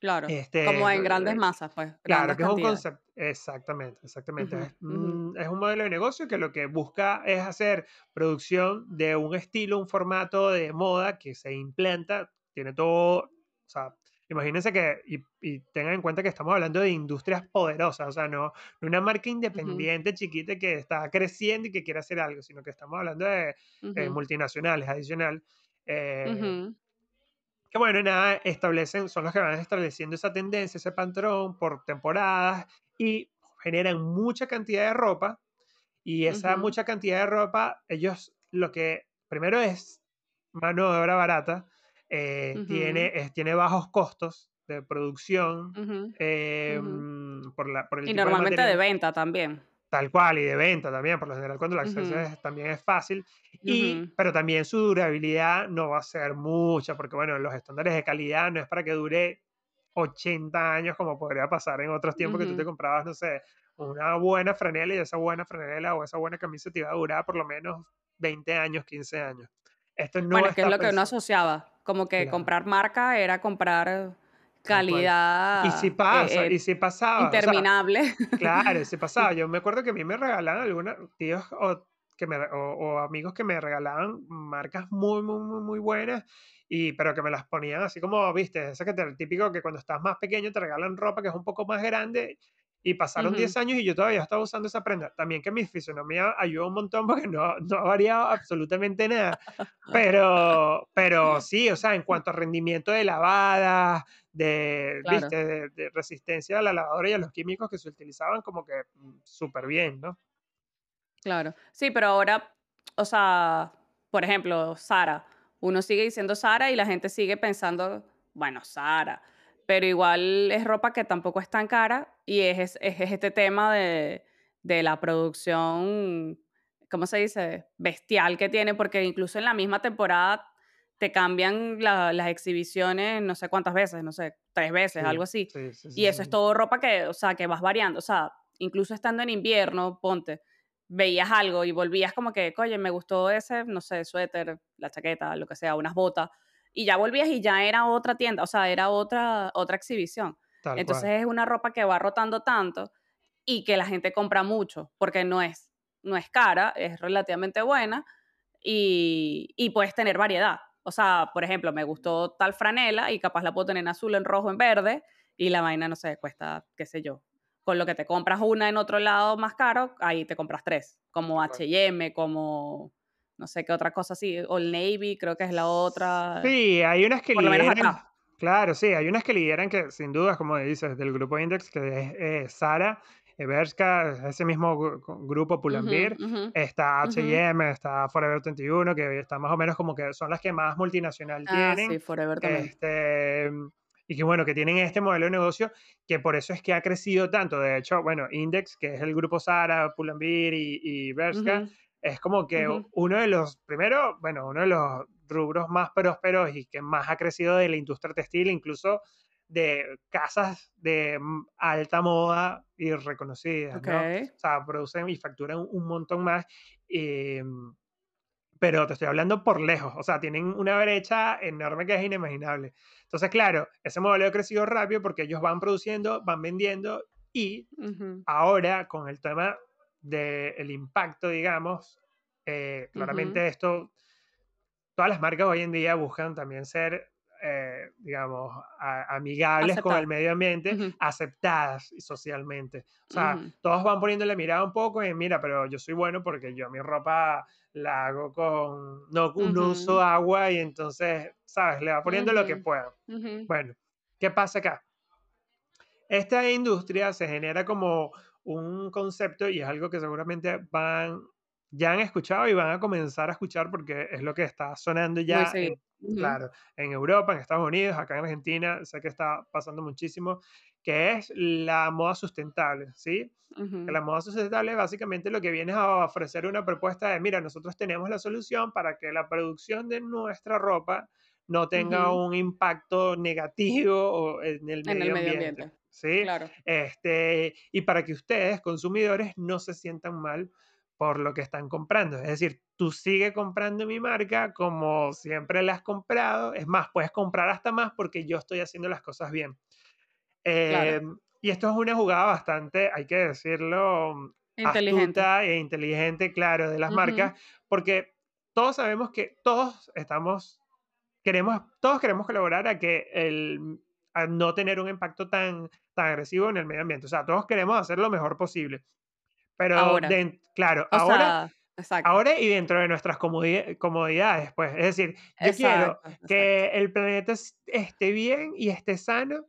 claro, Este, como en grandes eh, masas, pues, claro, grandes que es un concepto, exactamente, exactamente. Es, mm, es un modelo de negocio que lo que busca es hacer producción de un estilo, un formato de moda que se implanta, tiene todo, o sea, imagínense que, y, y tengan en cuenta que estamos hablando de industrias poderosas, o sea, no, no una marca independiente chiquita que está creciendo y que quiere hacer algo, sino que estamos hablando de eh, ujú, multinacionales adicional. eh, ujú, que bueno, nada, establecen, son los que van estableciendo esa tendencia, ese patrón por temporadas y generan mucha cantidad de ropa y esa mucha cantidad de ropa, ellos lo que primero es mano de obra barata, eh, ujú, tiene, es- tiene bajos costos de producción ujú, eh, ujú. mm, por, la, por el Y tipo de normalmente de material. venta también. Tal cual, y de venta también, por lo general cuando el acceso es- también es fácil, y, pero también su durabilidad no va a ser mucha, porque bueno, los estándares de calidad no es para que dure 80 años como podría pasar en otros tiempos que tú te comprabas, no sé, una buena franela y esa buena franela o esa buena camisa te iba a durar por lo menos 20 años, 15 años. Esto no Bueno, es que es lo que uno asociaba, como que claro, comprar marca era comprar cual. Y si calidad, pasa, eh y si pasaba, o sea, interminable. Claro, sí pasaba. (laughs) Yo me acuerdo que a mí me regalaban algunos tíos o, que me, o, o amigos que me regalaban marcas muy, muy, muy, muy buenas, y, pero que me las ponían así como, viste, ese que te, típico que cuando estás más pequeño te regalan ropa que es un poco más grande Y pasaron 10 años y yo todavía estaba usando esa prenda. También que mi fisonomía ayudó un montón porque no, no ha variado absolutamente nada. Pero, (laughs) pero sí, o sea, en cuanto a rendimiento de lavada, de, ¿viste? de, resistencia a la lavadora y a los químicos que se utilizaban, como que mm, súper bien, ¿no? Claro. Sí, pero ahora, o sea, por ejemplo, Sara. Uno sigue diciendo Sara y la gente sigue pensando, bueno, Sara pero igual es ropa que tampoco es tan cara y es, es, este tema de, de, la producción, ¿cómo se dice? Bestial que tiene, porque incluso en la misma temporada te cambian las exhibiciones no sé cuántas veces, no sé, tres veces, algo así. y eso es todo ropa que, o sea, que vas variando, o sea, incluso estando en invierno, ponte, veías algo y volvías como que, oye, me gustó ese, no sé, suéter, la chaqueta, lo que sea, unas botas y ya volvías y ya era otra tienda, o sea, era otra, otra exhibición. Entonces es una ropa que va rotando tanto y que la gente compra mucho, porque no es, no es cara, es relativamente buena y, y puedes tener variedad. O sea, por ejemplo, me gustó tal franela y capaz la puedo tener en azul, en rojo, en verde y la vaina, no sé, cuesta, qué sé yo. Con lo que te compras una en otro lado más caro, ahí te compras tres, como HM, como no sé qué otra cosa así, Old Navy creo que es la otra. Sí, hay unas que lideran, claro, sí, hay unas que lideran que sin dudas, como dices, del grupo Index, que es eh, Sara, Everska, ese mismo grupo Pull&Bear, está H&M, está Forever 21, que está más o menos como que son las que más multinacional ah, tienen. Sí, Forever también. Este, y que bueno, que tienen este modelo de negocio que por eso es que ha crecido tanto. De hecho, bueno, Index, que es el grupo Sara, Pull&Bear y, y Bershka, es como que uno de los, primero, bueno, uno de los rubros más prósperos y que más ha crecido de la industria textil, incluso de casas de alta moda y reconocidas, ¿no? O sea, producen y facturan un montón más. Em, pero te estoy hablando por lejos, o sea, tienen una brecha enorme que es inimaginable. Entonces, claro, ese modelo ha crecido rápido porque ellos van produciendo, van vendiendo y ahora con el tema del impacto, digamos, eh, claramente esto, todas las marcas hoy en día buscan también ser, eh, digamos, amigables con el medio ambiente, aceptadas socialmente. O sea, todos van poniendo la mirada un poco en, mira, pero yo soy bueno porque yo mi ropa la hago con, no, uso agua y entonces, ¿sabes? Le va poniendo lo que pueda. Bueno, ¿qué pasa acá? Esta industria se genera como un concepto y es algo que seguramente van, ya han escuchado y van a comenzar a escuchar porque es lo que está sonando ya, en, claro, en Europa, en Estados Unidos, acá en Argentina, sé que está pasando muchísimo, que es la moda sustentable, ¿sí? la moda sustentable básicamente lo que viene es a ofrecer una propuesta de, mira, nosotros tenemos la solución para que la producción de nuestra ropa no tenga un impacto negativo en el medio, ambiente. ¿Sí? Claro. Este, y para que ustedes, consumidores, no se sientan mal por lo que están comprando. Es decir, tú sigue comprando mi marca como siempre la has comprado. Es más, puedes comprar hasta más porque yo estoy haciendo las cosas bien. Em, y esto es una jugada bastante, hay que decirlo, inteligente. astuta e inteligente, claro, de las marcas, porque todos sabemos que todos estamos, queremos, todos queremos colaborar a que el no tener un impacto tan, tan agresivo en el medio ambiente. O sea, todos queremos hacer lo mejor posible. Pero, ahora. claro, ahora, ahora y dentro de nuestras comodidades, pues. Es decir, yo quiero que el planeta esté bien y esté sano,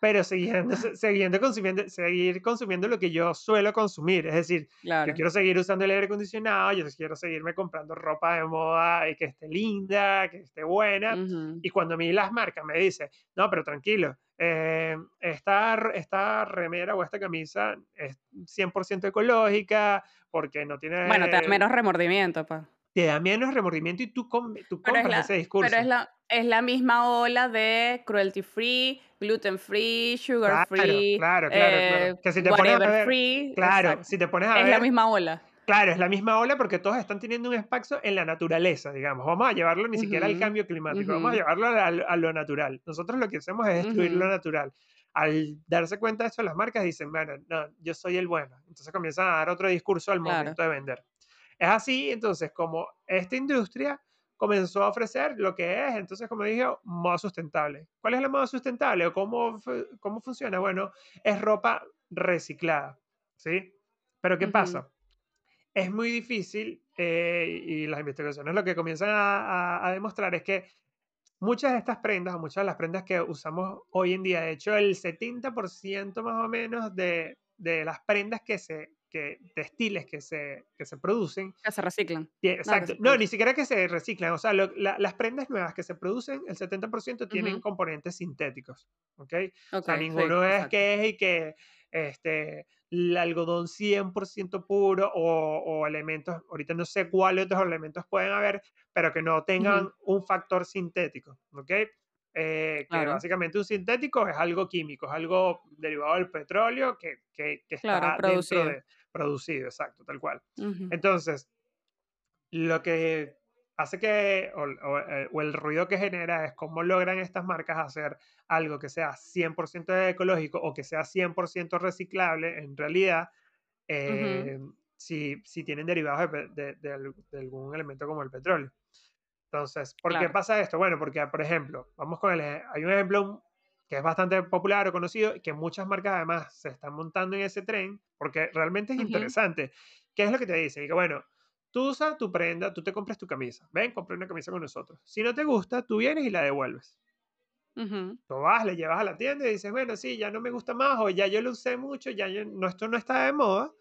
pero siguiendo, (laughs) siguiendo consumiendo, seguir consumiendo lo que yo suelo consumir. Es decir, yo quiero seguir usando el aire acondicionado, yo quiero seguirme comprando ropa de moda y que esté linda, que esté buena. Y cuando a mí las marcas me dicen, no, pero tranquilo, eh, esta, esta remera o esta camisa es 100% ecológica porque no tiene... Bueno, te da menos remordimiento, pues te da menos remordimiento y tú, tú compras ese discurso. Pero es la, es la misma ola de cruelty free, gluten free, sugar free. Claro, claro, claro. Eh, que si te pones a ver, free. Claro, si te pones a es ver. Es la misma ola. Claro, es la misma ola porque todos están teniendo un espacio en la naturaleza, digamos. Vamos a llevarlo ni siquiera al cambio climático, vamos a llevarlo a, lo natural. Nosotros lo que hacemos es destruir lo natural. Al darse cuenta de esto, las marcas dicen, bueno, no, yo soy el bueno. Entonces comienzan a dar otro discurso al momento de vender. Es así, entonces, como esta industria comenzó a ofrecer lo que es, entonces, como dije, moda sustentable. ¿Cuál es la moda sustentable o cómo, cómo funciona? Bueno, es ropa reciclada, ¿sí? Pero ¿qué pasa? Es muy difícil eh, y las investigaciones lo que comienzan a, demostrar es que muchas de estas prendas o muchas de las prendas que usamos hoy en día, de hecho el 70% más o menos de, de las prendas que se, que, textiles que se, que se producen. Que se reciclan. exacto. No, ni siquiera que se reciclan. O sea, las prendas nuevas que se producen, el 70% tienen componentes sintéticos. ¿Ok? o sea, ninguno es que es y que este, el algodón 100% puro o, o, elementos, ahorita no sé cuáles otros elementos pueden haber, pero que no tengan un factor sintético. ¿Ok? Eh, que básicamente un sintético es algo químico, es algo derivado del petróleo que, que, que está producido. dentro de producido, exacto, tal cual. Entonces, lo que hace que, eh, o, el ruido que genera es cómo logran estas marcas hacer algo que sea 100% ecológico o que sea 100% reciclable en realidad, eh, si, si, tienen derivados de, de, algún elemento como el petróleo. Entonces, ¿por qué pasa esto? Bueno, porque, por ejemplo, vamos con el, hay un ejemplo que es bastante popular o conocido, y que muchas marcas además se están montando en ese tren, porque realmente es interesante. ¿Qué es lo que te dicen? Y que bueno, tú usas tu prenda, tú te compras tu camisa, ven, compré una camisa con nosotros. Si no te gusta, tú vienes y la devuelves. Tú vas, le llevas a la tienda y dices, bueno, sí, ya no me gusta más, o ya yo lo usé mucho, ya no, esto no está de moda.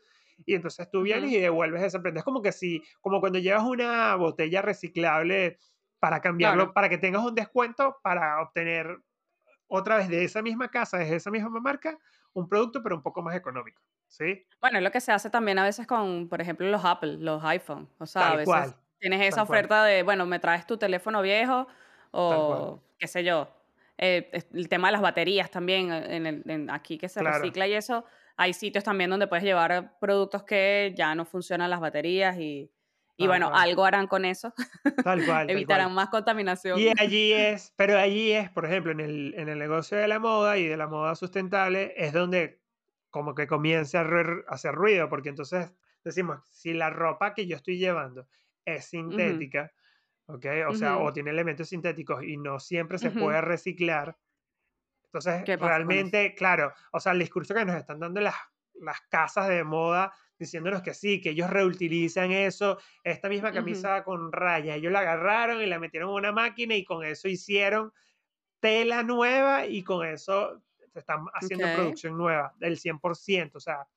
Y entonces tú vienes y devuelves esa prenda. Es como que si, como cuando llevas una botella reciclable para cambiarlo, para que tengas un descuento para obtener otra vez de esa misma casa, de esa misma marca, un producto pero un poco más económico. ¿Sí? Bueno, es lo que se hace también a veces con, por ejemplo, los Apple, los iPhone. O sea, a veces tienes esa oferta de, bueno, me traes tu teléfono viejo o qué sé yo. Eh, el tema de las baterías también, eh, en, aquí que se recicla y eso. Hay sitios también donde puedes llevar productos que ya no funcionan las baterías y, y bueno, algo harán con eso. (laughs) Tal cual. Evitarán más contaminación. Y allí es, pero allí es, por ejemplo, en el, en el negocio de la moda y de la moda sustentable, es donde como que comienza a, hacer ruido, porque entonces decimos, si la ropa que yo estoy llevando es sintética, ¿ok? O sea, o tiene elementos sintéticos y no siempre se puede reciclar. Entonces, realmente, claro, o sea, el discurso que nos están dando las, las casas de moda diciéndonos que sí, que ellos reutilizan eso, esta misma camisa con rayas, ellos la agarraron y la metieron en una máquina y con eso hicieron tela nueva y con eso se están haciendo producción nueva del 100%, o sea,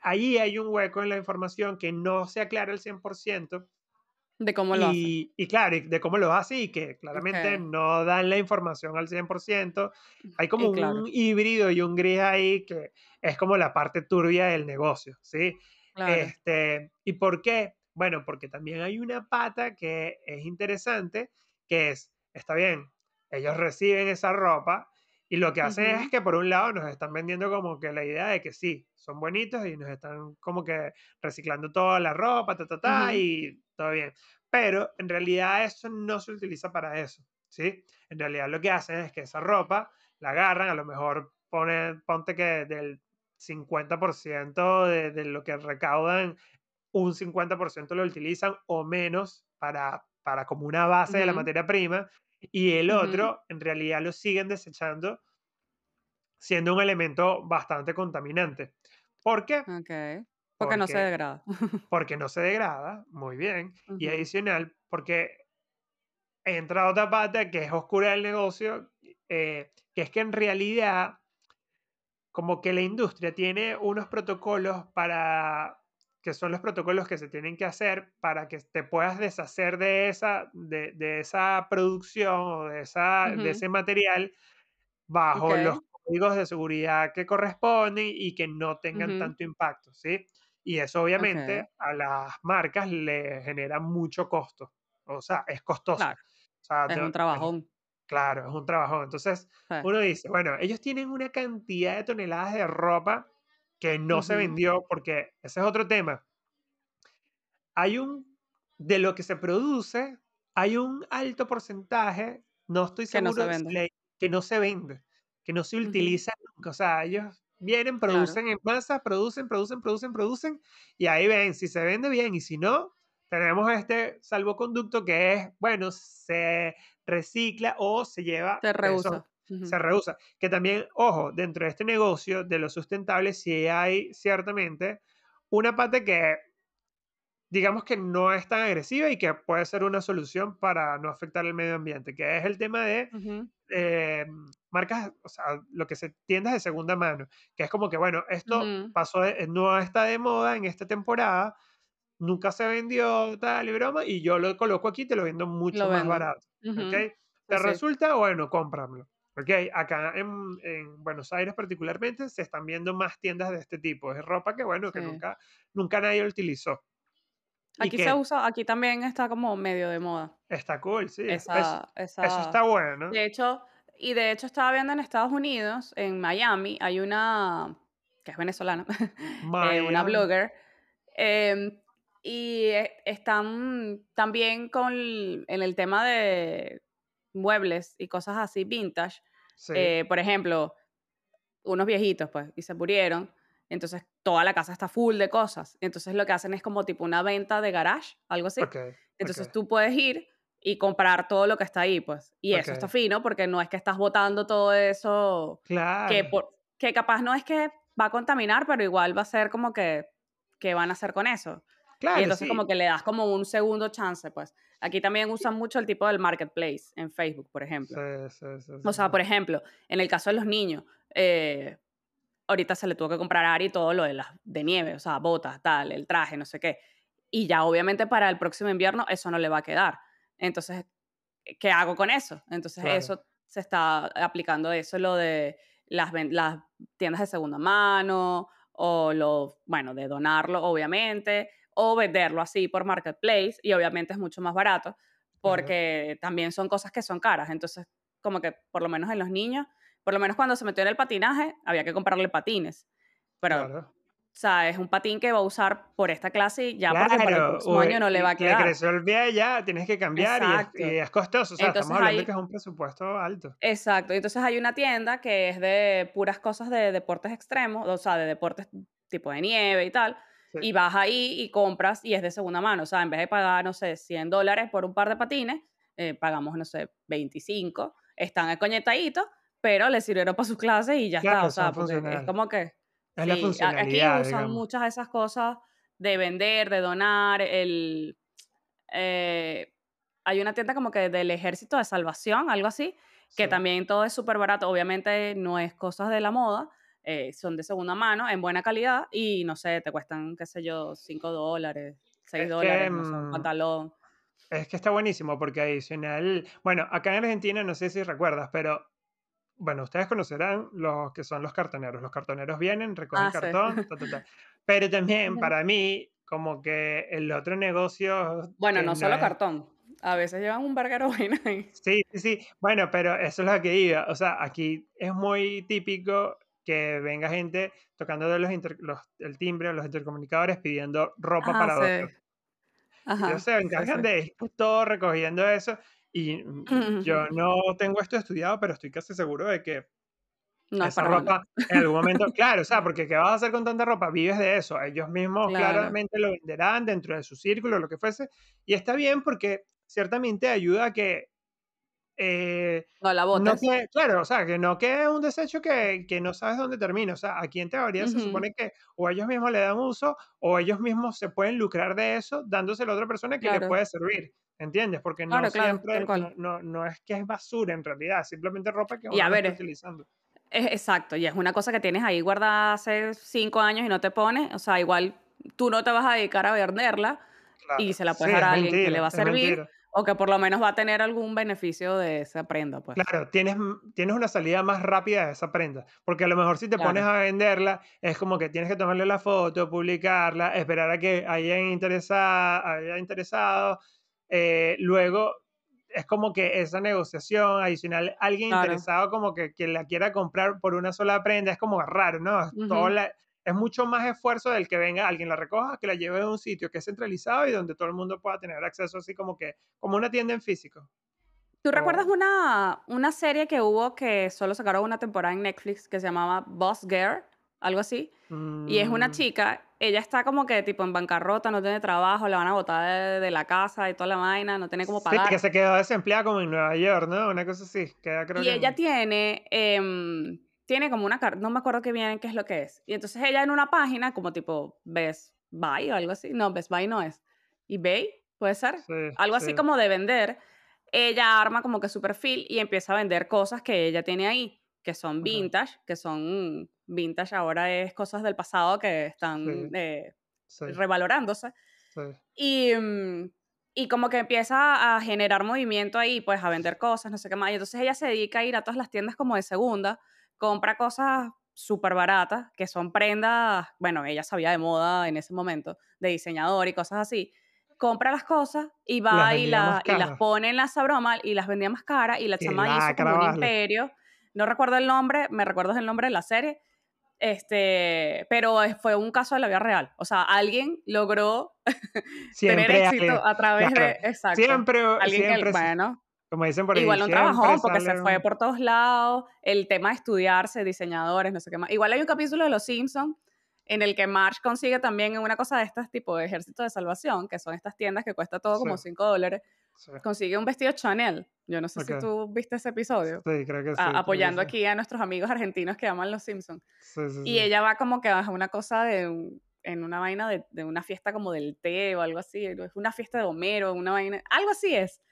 ahí hay un hueco en la información que no se aclara el 100%. De cómo lo y, Y claro, de cómo lo hace y que claramente no dan la información al 100%. Hay como un híbrido y un gris ahí que es como la parte turbia del negocio, ¿sí? Este, ¿Y por qué? Bueno, porque también hay una pata que es interesante, que es, está bien, ellos reciben esa ropa y lo que hacen es que por un lado nos están vendiendo como que la idea de que sí, son bonitos y nos están como que reciclando toda la ropa, ta, ta, ta, y todo bien. Pero en realidad eso no se utiliza para eso, ¿sí? En realidad lo que hacen es que esa ropa la agarran, a lo mejor ponen, ponte que del 50% de, de, lo que recaudan, un 50% lo utilizan o menos para, para como una base de la materia prima y el otro en realidad lo siguen desechando siendo un elemento bastante contaminante. ¿Por qué? Porque, no se degrada. (laughs) porque no se degrada, muy bien. Y adicional, porque entra otra parte que es oscura del negocio, eh, que es que en realidad como que la industria tiene unos protocolos para que son los protocolos que se tienen que hacer para que te puedas deshacer de esa, de, de esa producción o de, esa, de ese material bajo los códigos de seguridad que corresponden y que no tengan tanto impacto, ¿sí? Y eso obviamente a las marcas le genera mucho costo, o sea, es costoso. es un trabajón. Claro, es un trabajo. Entonces, uno dice, bueno, ellos tienen una cantidad de toneladas de ropa que no se vendió porque ese es otro tema. Hay un, de lo que se produce, hay un alto porcentaje, no estoy seguro, que no se vende, que no se, vende, que no se utiliza nunca. O sea, ellos vienen, producen en masa, producen, producen, producen, producen, y ahí ven si se vende bien y si no, tenemos este salvoconducto que es, bueno, se recicla o se lleva... Se reusa. Se reusa. Que también, ojo, dentro de este negocio de lo sustentable, sí hay ciertamente una parte que digamos que no es tan agresiva y que puede ser una solución para no afectar el medio ambiente, que es el tema de eh, marcas, o sea, lo que se tiendas de segunda mano, que es como que, bueno, esto pasó, no está de moda en esta temporada, nunca se vendió tal y broma, y yo lo coloco aquí te lo vendo mucho más barato. ¿Te pues resulta? Bueno, cómpramelo. Ok, acá en, en, Buenos Aires particularmente se están viendo más tiendas de este tipo. Es ropa que, bueno, que nunca, nunca nadie utilizó. Aquí se usa, aquí también está como medio de moda. Está cool, sí. eso, está bueno. De hecho, y de hecho estaba viendo en Estados Unidos, en Miami, hay una, que es venezolana, (laughs) eh, una blogger, em, y e, están también con, en el tema de muebles y cosas así vintage. Eh, por ejemplo, unos viejitos, pues, y se murieron. Entonces, toda la casa está full de cosas. Entonces, lo que hacen es como tipo una venta de garage, algo así. Entonces, tú puedes ir y comprar todo lo que está ahí, pues. Y eso está fino porque no es que estás botando todo eso. Claro. Que, que capaz no es que va a contaminar, pero igual va a ser como que, ¿qué van a hacer con eso? Claro, y entonces como que le das como un segundo chance, pues. Aquí también usan mucho el tipo del marketplace en Facebook, por ejemplo. Sí, sí, sí, o sea, por ejemplo, en el caso de los niños, eh, ahorita se le tuvo que comprar a Ari todo lo de, las de nieve, o sea, botas, tal, el traje, no sé qué. Y ya obviamente para el próximo invierno eso no le va a quedar. Entonces, ¿qué hago con eso? Entonces eso se está aplicando eso, lo de las, las tiendas de segunda mano o lo, bueno, de donarlo obviamente, o venderlo así por marketplace y obviamente es mucho más barato porque también son cosas que son caras. Entonces, como que por lo menos en los niños por lo menos cuando se metió en el patinaje, había que comprarle patines. Pero, o sea, es un patín que va a usar por esta clase y ya porque para el próximo año no le va a quedar. Le creció el pie ya, tienes que cambiar y es, costoso. O sea, estamos hablando que es un presupuesto alto. Exacto. Entonces hay una tienda que es de puras cosas de deportes extremos, o sea, de deportes tipo de nieve y tal. Y vas ahí y compras y es de segunda mano. O sea, en vez de pagar, no sé, 100 dólares por un par de patines, eh, pagamos, no sé, 25. Están coñetaditos pero le sirvieron para sus clases y ya está. O sea, es como que. Es la funcionalidad, aquí usan muchas de esas cosas de vender, de donar. El, eh, hay una tienda como que del ejército de salvación, algo así, que también todo es súper barato. Obviamente no es cosas de la moda, eh, son de segunda mano, en buena calidad y no sé, te cuestan, qué sé yo, 5 dólares, 6 dólares, no sé, un mm, pantalón. Es que está buenísimo porque adicional, bueno, acá en Argentina, no sé si recuerdas, pero bueno, ustedes conocerán los que son los cartoneros. Los cartoneros vienen, recogen ah, cartón, (laughs) pero también para mí, como que el otro negocio... Bueno, no solo cartón. A veces llevan un verguero (laughs) ahí. Sí, sí, sí. Bueno, pero eso es lo que iba. O sea, aquí es muy típico que venga gente tocando de los, el timbre, los intercomunicadores, pidiendo ropa para sí. Ajá, se encargan de ir todo recogiendo eso. Y mm, (laughs) yo no tengo esto estudiado, pero estoy casi seguro de que esa ropa en algún momento, (laughs) claro, o sea, porque ¿qué vas a hacer con tanta ropa? Vives de eso. Ellos mismos claramente lo venderán dentro de su círculo, lo que fuese. Y está bien porque ciertamente ayuda a que eh, no la botas. claro, o sea, que no quede un desecho que, que, no sabes dónde termina. O sea, aquí en teoría se supone que o ellos mismos le dan uso o ellos mismos se pueden lucrar de eso dándoselo a otra persona que le puede servir. ¿Entiendes? Porque no siempre, no, no, es que es basura en realidad, simplemente ropa que uno está utilizando. exacto, y es una cosa que tienes ahí guardada hace cinco años y no te pones, o sea, igual tú no te vas a dedicar a venderla y se la puedes dar a alguien que le va a servir o que por lo menos va a tener algún beneficio de esa prenda. Pues. Claro, tienes, tienes una salida más rápida de esa prenda, porque a lo mejor si te pones a venderla, es como que tienes que tomarle la foto, publicarla, esperar a que hayan interesado, haya interesado eh, luego es como que esa negociación adicional, alguien interesado como que, que la quiera comprar por una sola prenda, es como raro, ¿no? Es mucho más esfuerzo del que venga alguien la recoja, que la lleve a un sitio que es centralizado y donde todo el mundo pueda tener acceso así como que, como una tienda en físico. ¿Tú recuerdas una, una serie que hubo que solo sacaron una temporada en Netflix que se llamaba Boss Girl? algo así. Y es una Mm, chica, ella está como que tipo en bancarrota, no tiene trabajo, la van a botar de, de la casa y toda la vaina, no tiene cómo sí, que pagar. se quedó desempleada como en Nueva York, ¿no? Una cosa así, queda creo Y que ella en... tiene, em, tiene como una, car- no me acuerdo qué bien qué es lo que es. Y entonces ella en una página como tipo Best Buy o algo así, no, Best Buy no es. eBay, puede ser. Sí, Algo sí, así como de vender. Ella arma como que su perfil y empieza a vender cosas que ella tiene ahí, que son vintage, que son vintage ahora es cosas del pasado que están sí, eh, revalorándose. Y, mm, y como que empieza a generar movimiento ahí, pues a vender cosas, no sé qué más. Y entonces ella se dedica a ir a todas las tiendas como de segunda, compra cosas súper baratas, que son prendas, bueno, ella sabía de moda en ese momento, de diseñador y cosas así. Compra las cosas y Las va y, la, y las pone en la sabroma y las vendía más caras. Y la chama hizo como un vale. imperio. No recuerdo el nombre, me recuerdo el nombre de la serie, este, pero fue un caso de la vida real. O sea, alguien logró (laughs) tener éxito alguien, a través claro, de, exacto, siempre, alguien que, siempre, bueno, como dicen por ahí, igual un trabajón porque se fue por todos lados, el tema de estudiarse, diseñadores, no sé qué más. Igual hay un capítulo de Los Simpsons en el que Marge consigue también una cosa de estas tipo de ejército de salvación, que son estas tiendas que cuesta todo Sí, como 5 dólares, sí, consigue un vestido Chanel. Yo no sé si ok. tú viste ese episodio, Sí, creo que sí, a- apoyando aquí a nuestros amigos argentinos que aman Los Simpsons. Sí, sí, Y ella va como que a una cosa de en una vaina de, de una fiesta como del té o algo así, es una fiesta de Homero, una vaina, algo así es.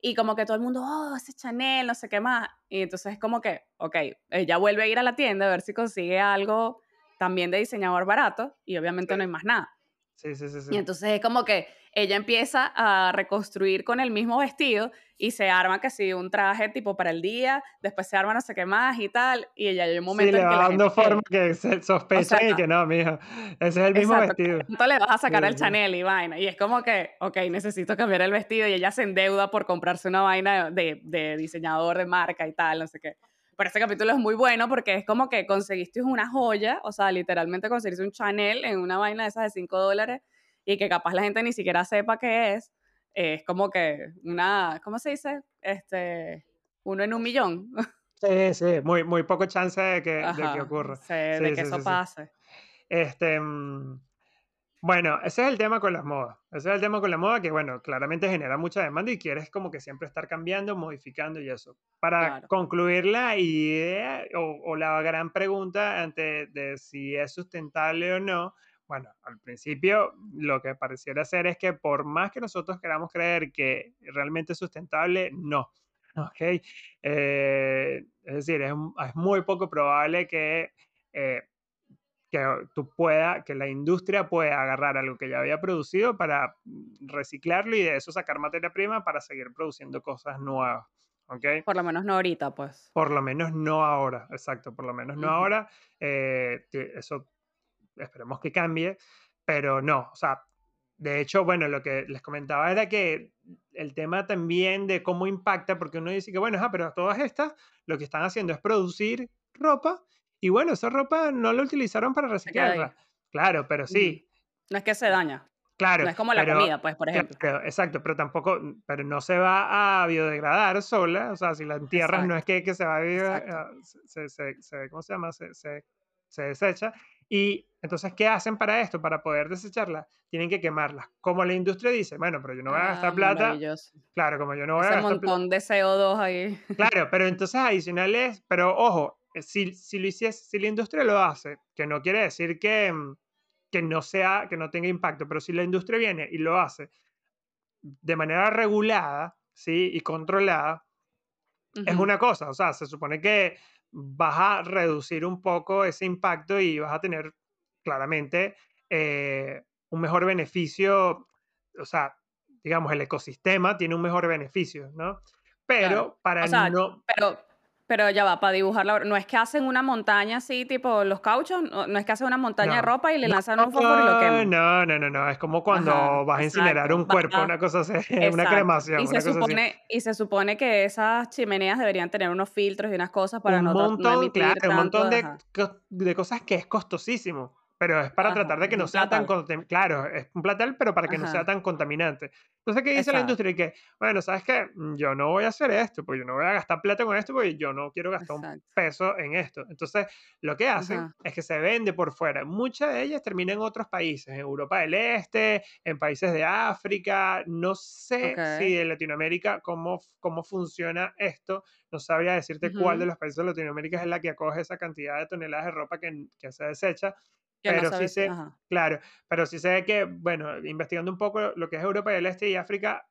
Y como que todo el mundo, oh, ese Chanel, no sé qué más. Y entonces es como que, ok, ella vuelve a ir a la tienda a ver si consigue algo también de diseñador barato y obviamente Sí, no hay más nada. sí, sí, sí, Y sí. entonces es como que ella empieza a reconstruir con el mismo vestido y se arma que sí, un traje tipo para el día, después se arma no sé qué más y tal, y ella hay un Sí, momento le en que va la dando gente forma que, que se o sospechan y sea, que no, mija, ese es el mismo exacto, vestido. ¿cuánto le vas a sacar Sí, sí. Chanel y vaina? Y es como que, ok, necesito cambiar el vestido y ella se endeuda por comprarse una vaina de, de diseñador de marca y tal, no sé qué. Pero este capítulo es muy bueno porque es como que conseguiste una joya, o sea, literalmente conseguiste un Chanel en una vaina de esas de 5 dólares y que capaz la gente ni siquiera sepa qué es. Es como que una, ¿cómo se dice? Este, uno en un millón. (laughs) Sí, sí, muy, muy poco chance de que, de que Ajá, ocurra. de Sí, que sí, eso sí, sí. pase. Este, mm, bueno, ese es el tema con las modas. Ese es el tema con la moda que, bueno, claramente genera mucha demanda y quieres como que siempre estar cambiando, modificando y eso. Para Claro. concluir la idea o, o la gran pregunta ante de si es sustentable o no, bueno, al principio lo que pareciera ser es que por más que nosotros queramos creer que realmente es sustentable, no. (laughs) ¿Ok? Eh, es decir, es, es muy poco probable que... eh, que tú pueda, que la industria pueda agarrar algo que ya había producido para reciclarlo y de eso sacar materia prima para seguir produciendo cosas nuevas. ¿Ok? Por lo menos no ahorita, pues. Por lo menos no ahora, exacto, por lo menos no ahora. eh, eso esperemos que cambie, pero no, o sea, de hecho, bueno, lo que les comentaba era que el tema también de cómo impacta, porque uno dice que, bueno, ajá, pero todas estas lo que están haciendo es producir ropa y bueno, esa ropa no la utilizaron para reciclarla. Claro, pero sí, No es que se daña. No claro, es como la pero comida, pues, por ejemplo. Claro, exacto, pero tampoco, pero no se va a biodegradar sola, o sea, si la entierras no es Exacto, que, que se va a bio- exacto. a- se, se- se- ¿cómo se llama? Se, se- se desecha. Y entonces, ¿qué hacen para esto? Para poder desecharla, tienen que quemarla. Como la industria dice, bueno, pero yo no voy a gastar Ah, plata, claro, como yo no voy a Ese gastar plata, montón de CO2 ahí. (laughs) Claro, pero entonces adicionales, pero ojo, eh, si, si lo hiciese, si la industria lo hace, que no quiere decir que, mm, que no sea, que no tenga impacto, pero si la industria viene y lo hace de manera regulada, ¿sí? Y controlada, es Ujú. una cosa, o sea, se supone que vas a reducir un poco ese impacto y vas a tener claramente eh, un mejor beneficio, o sea, digamos, el ecosistema tiene un mejor beneficio, ¿no? Claro. Pero para O sea, no, pero, pero ya va, para dibujarla. No es que hacen una montaña así, tipo los cauchos. No, no es que hacen una montaña de No, ropa y le no, lanzan un fósforo y lo queman. no, no, no, no, es como cuando Ajá, vas a incinerar un cuerpo, Va- una cosa así, (laughs) una Exacto. cremación, Y una se cosa así. supone, y se supone que esas chimeneas deberían tener unos filtros y unas cosas para Un no, no montón, emitir claro, un tanto. montón de, Ajá, de cosas que es costosísimo, pero es para ajá, tratar de que no un sea tan, platal. contam- claro, es un platal, pero para que no sea Ajá, tan contaminante. Entonces, ¿qué dice la Exacto, industria? Y que, bueno, ¿sabes qué? Mm, Yo no voy a hacer esto, pues yo no voy a gastar plata con esto, porque yo no quiero gastar un exacto. peso en esto. Entonces, lo que hacen Ajá, es que se vende por fuera. Muchas de ellas terminan en otros países, en Europa del Este, en países de África. No sé si okey. en Latinoamérica cómo, cómo funciona esto. No sabría decirte cuál de los países de Latinoamérica es la que acoge esa cantidad de toneladas de ropa que, que se desecha, Que no pero sí sé, ajá, claro, pero sí sé que, bueno, investigando un poco lo que es Europa del Este y África,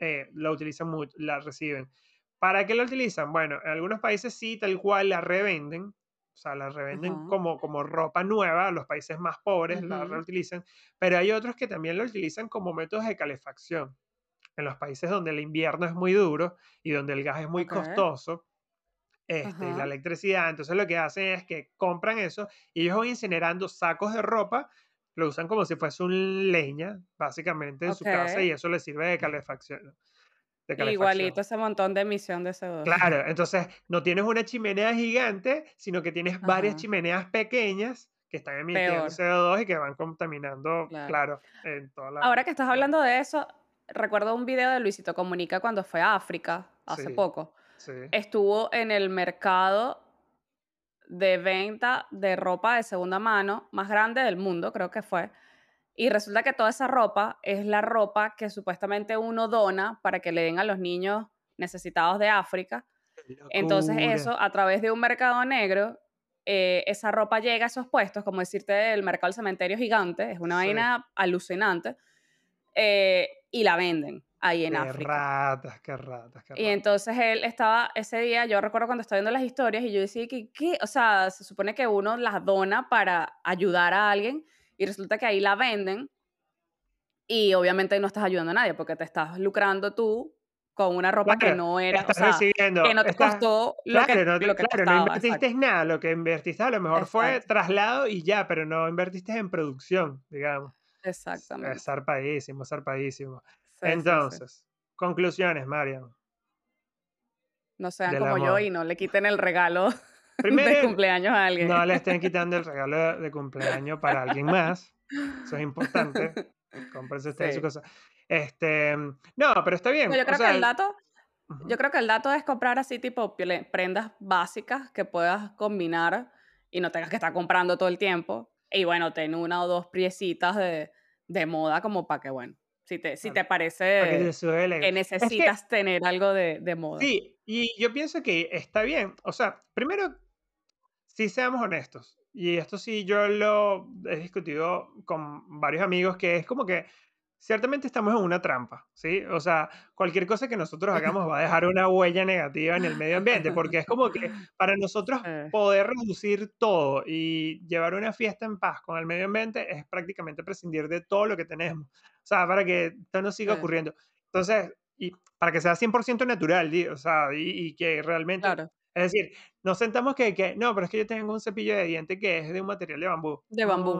eh, la utilizan mucho, la reciben. ¿Para qué la utilizan? Bueno, en algunos países sí, tal cual la revenden, o sea, la revenden como, como ropa nueva, los países más pobres la ujú, reutilizan, pero hay otros que también la utilizan como métodos de calefacción. En los países donde el invierno es muy duro y donde el gas es muy okey, costoso, este, y la electricidad, entonces lo que hacen es que compran eso y ellos van incinerando sacos de ropa, lo usan como si fuese un leña, básicamente, en su casa y eso les sirve de calefacción. Igualito ese montón de emisión de CO2. Claro, entonces no tienes una chimenea gigante, sino que tienes varias chimeneas pequeñas que están emitiendo peor, CO2 y que van contaminando, claro. claro, en toda la... Ahora que estás la- hablando de eso, recuerdo un video de Luisito Comunica cuando fue a África, hace Sí, poco. Sí. Estuvo en el mercado de venta de ropa de segunda mano más grande del mundo, creo que fue. Y resulta que toda esa ropa es la ropa que supuestamente uno dona para que le den a los niños necesitados de África. Entonces eso, a través de un mercado negro, eh, esa ropa llega a esos puestos, como decirte, el mercado del cementerio gigante, es una Sí. vaina alucinante, eh, y la venden ahí en Qué África. ratas, qué ratas, qué Y ratas. entonces él estaba ese día, yo recuerdo cuando estaba viendo las historias y yo decía que, ¿qué? O sea, se supone que uno las dona para ayudar a alguien y resulta que ahí la venden y obviamente no estás ayudando a nadie porque te estás lucrando tú con una ropa que Claro, no era, o sea, que recibiendo, no te estás costó lo claro, que, no lo que claro, no costaba, invertiste exacto, nada, lo que invertiste a lo mejor fue exacto, traslado y ya, pero no invertiste en producción, digamos. S es exactamente. zarpadísimo, zarpadísimo. Sí, sí, sí. Entonces, conclusiones, Marian, No sean del como yo amor. y no le quiten el regalo (laughs) de Primero, cumpleaños a alguien. no le estén (laughs) quitando el regalo de de cumpleaños para alguien más, eso es importante, cómprense ustedes su Sí. cosa. Este, no, pero está bien, yo o creo que el sea dato Yo creo que el dato es comprar así tipo prendas básicas que puedas combinar y no tengas que estar comprando todo el tiempo. Y bueno, ten una o dos piecitas de, de moda como para que, bueno, si te, si te que parece ego. que Es que necesitas tener algo de, de moda. Sí, y yo pienso que está bien. O sea, primero, sí seamos honestos. Y esto sí yo lo he discutido con varios amigos, que es como que ciertamente estamos en una trampa, ¿sí? O sea, cualquier cosa que nosotros hagamos va a dejar una huella negativa en el medio ambiente, porque es como que (laughs) para nosotros Eh, poder reducir todo y llevar una fiesta en paz con el medio ambiente es prácticamente prescindir de todo lo que tenemos. O sea, para que esto no siga ocurriendo. Entonces, y para que sea 100% natural, di- o sea, y, y que realmente, claro, es decir, nos sentamos que, que, no, pero es que yo tengo un cepillo de diente que es de un material de bambú. de bambú.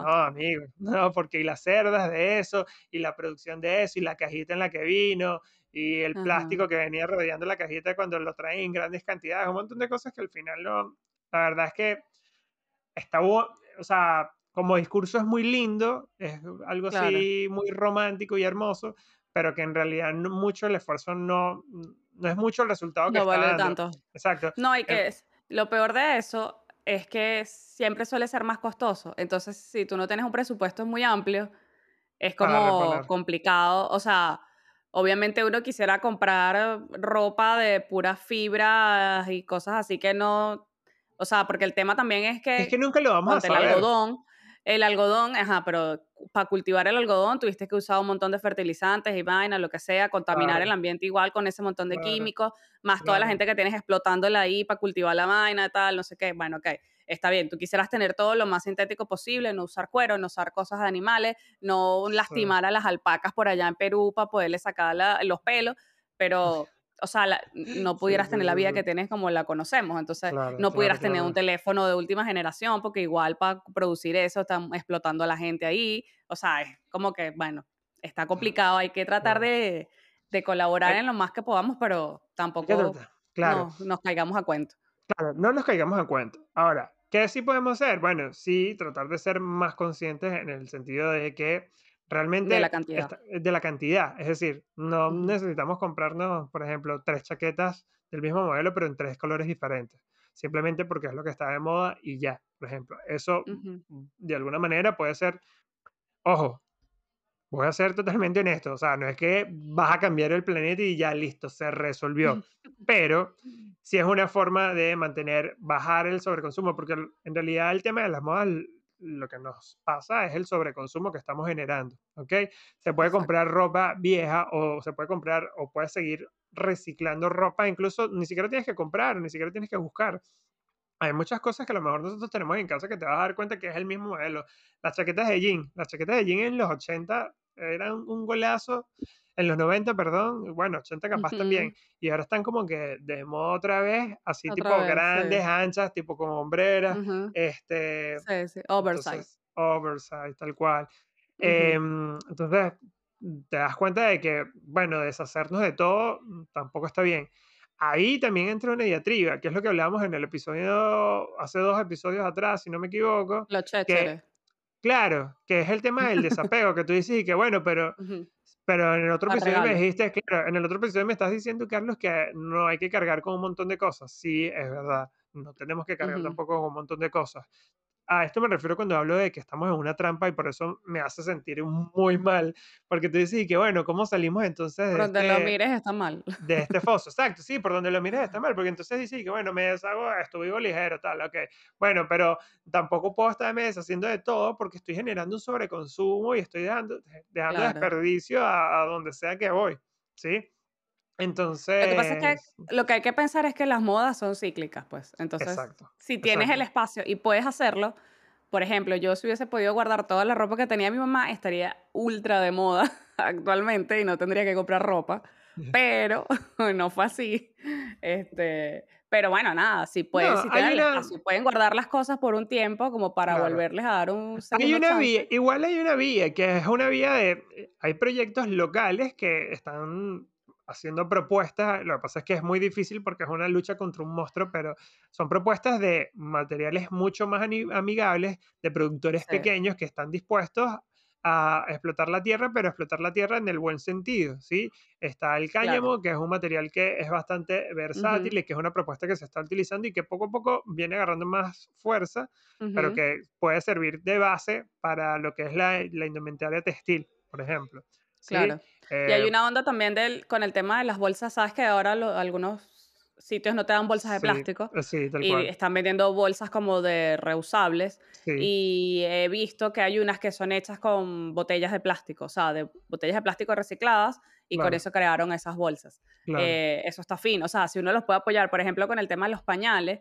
No, Ajá, amigo, (laughs) no, porque y las cerdas de eso, y la producción de eso, y la cajita en la que vino, y el ajá, plástico que venía rodeando la cajita cuando lo traen en grandes cantidades, un montón de cosas que al final no, la verdad es que está, o sea, como discurso es muy lindo, es algo claro. así muy romántico y hermoso, pero que en realidad no- mucho el esfuerzo no, no es mucho el resultado que No está vale dando. tanto. Exacto. No, y Eh, que es, lo peor de eso es que siempre suele ser más costoso. Entonces, si tú no tienes un presupuesto muy amplio, Es como complicado, o sea, obviamente uno quisiera comprar ropa de puras fibras y cosas así que no, o sea, porque el tema también es Es que que, nunca lo vamos a ponte el saber. algodón, el algodón, ajá, pero para cultivar el algodón tuviste que usar un montón de fertilizantes y vainas, lo que sea, contaminar el ambiente igual con ese montón de claro, químicos, más toda la gente que tienes explotándola ahí para cultivar la vaina, tal, no sé qué, bueno, ok, está bien, tú quisieras tener todo lo más sintético posible, no usar cuero, no usar cosas de animales, no Sí, lastimar a las alpacas por allá en Perú para poderle sacar la- los pelos, pero, o sea, la- no pudieras sí, tener la vida que sí. tienes como la conocemos, entonces Claro, no claro, pudieras tener un teléfono de última generación, porque igual para producir eso están explotando a la gente ahí, o sea, es como que, bueno, está complicado, hay que tratar de, de colaborar en lo más que podamos, pero tampoco nos, nos caigamos a cuento. claro, no nos caigamos en cuenta. Ahora, ¿qué sí podemos hacer? Bueno, sí, tratar de ser más conscientes en el sentido de que realmente de la cantidad. está- de la cantidad. Es decir, no necesitamos comprarnos, por ejemplo, tres chaquetas del mismo modelo, pero en tres colores diferentes. Simplemente porque es lo que está de moda y ya, por ejemplo. Eso, de alguna manera, puede ser, ojo, voy a ser totalmente honesto, o sea, no es que vas a cambiar el planeta y ya listo, se resolvió, (laughs) pero sí es una forma de mantener, bajar el sobreconsumo, porque en realidad el tema de las modas, lo que nos pasa es el sobreconsumo que estamos generando, ¿ok? Se puede Exacto. comprar ropa vieja o se puede comprar o puedes seguir reciclando ropa, incluso ni siquiera tienes que comprar, ni siquiera tienes que buscar. Hay muchas cosas que a lo mejor nosotros tenemos en casa que te vas a dar cuenta que es el mismo modelo. Las chaquetas de jean, las chaquetas de jean en los 80 eran un golazo, en los 90, perdón, bueno, 80 capaz también, y ahora están como que de moda otra vez, así tipo Otra vez, grandes, sí. anchas, tipo con hombreras, este, Sí, sí, oversize. entonces, oversize, tal cual. Ujú. Em, entonces, te das cuenta de que, bueno, deshacernos de todo mm, tampoco está bien. Ahí también entra una diatriba, que es lo que hablábamos en el episodio, hace dos episodios atrás, si no me equivoco, Los que, claro, que es el tema del desapego, que tú dices y que, bueno, pero. Pero en el otro episodio me dijiste, claro, en el otro episodio me estás diciendo, Carlos, que no hay que cargar con un montón de cosas. Sí, es verdad, no tenemos que cargar tampoco con un montón de cosas. A esto me refiero cuando hablo de que estamos en una trampa y por eso me hace sentir muy mal, porque tú dices, que bueno, ¿cómo salimos entonces Por de donde lo este, mires está mal. de este (laughs) foso? Exacto, sí, por donde lo mires está mal, porque entonces dices, que bueno, me deshago de esto, vivo ligero, tal, ok. Bueno, pero tampoco puedo estarme deshaciendo de todo porque estoy generando un sobreconsumo y estoy dejando, dejando Claro. desperdicio a, a donde sea que voy, ¿sí? Lo que pasa es que Entonces, lo que hay que pensar es que las modas son cíclicas, pues. Entonces, exacto, si tienes el exacto. espacio y puedes hacerlo, por ejemplo, yo si hubiese podido guardar toda la ropa que tenía mi mamá, estaría ultra de moda (laughs) actualmente y no tendría que comprar ropa, (laughs) pero (laughs) no fue así. Este, pero bueno, nada, si pueden, No, si tienen el una, espacio, pueden guardar las cosas por un tiempo como para claro. volverles a dar un Hay una vía, igual hay una vía, que es una vía de, hay proyectos locales que están haciendo propuestas, lo que pasa es que es muy difícil porque es una lucha contra un monstruo, pero son propuestas de materiales mucho más amigables, de productores Sí, pequeños que están dispuestos a explotar la tierra, pero explotar la tierra en el buen sentido, ¿sí? Está el claro. cáñamo, que es un material que es bastante versátil y que es una propuesta que se está utilizando y que poco a poco viene agarrando más fuerza pero que puede servir de base para lo que es la, la indumentaria textil, por ejemplo. ¿Sí? Claro. Y hay Eh, una onda también del, con el tema de las bolsas, sabes que ahora lo- algunos sitios no te dan bolsas de sí, plástico eh, sí, tal y cual. están vendiendo bolsas como de reusables Sí, y he visto que hay unas que son hechas con botellas de plástico, o sea, de botellas de plástico recicladas y con eso crearon esas bolsas. claro. Eh, eso está fino, o sea, si uno los puede apoyar, por ejemplo, con el tema de los pañales,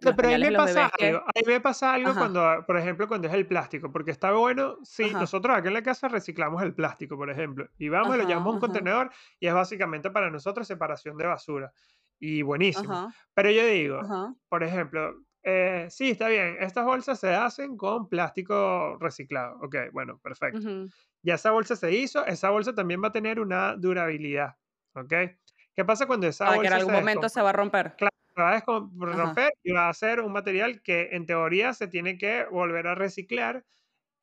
Los pero ahí me pasa algo, ahí me pasa algo Ajá, cuando, por ejemplo, cuando es el plástico, porque está bueno, sí, ajá, nosotros aquí en la casa reciclamos el plástico, por ejemplo, y vamos y lo ajá, llevamos a un ajá, contenedor y es básicamente para nosotros separación de basura. Y buenísimo. ajá, Pero yo digo, ajá, por ejemplo, eh, sí, está bien, estas bolsas se hacen con plástico reciclado. Ok, bueno, perfecto. Ya esa bolsa se hizo, esa bolsa también va a tener una durabilidad. ¿Ok? ¿Qué pasa cuando esa Para que en bolsa algún se momento se va a romper. Claro, se va a descom- Ajá, romper y va a ser un material que en teoría se tiene que volver a reciclar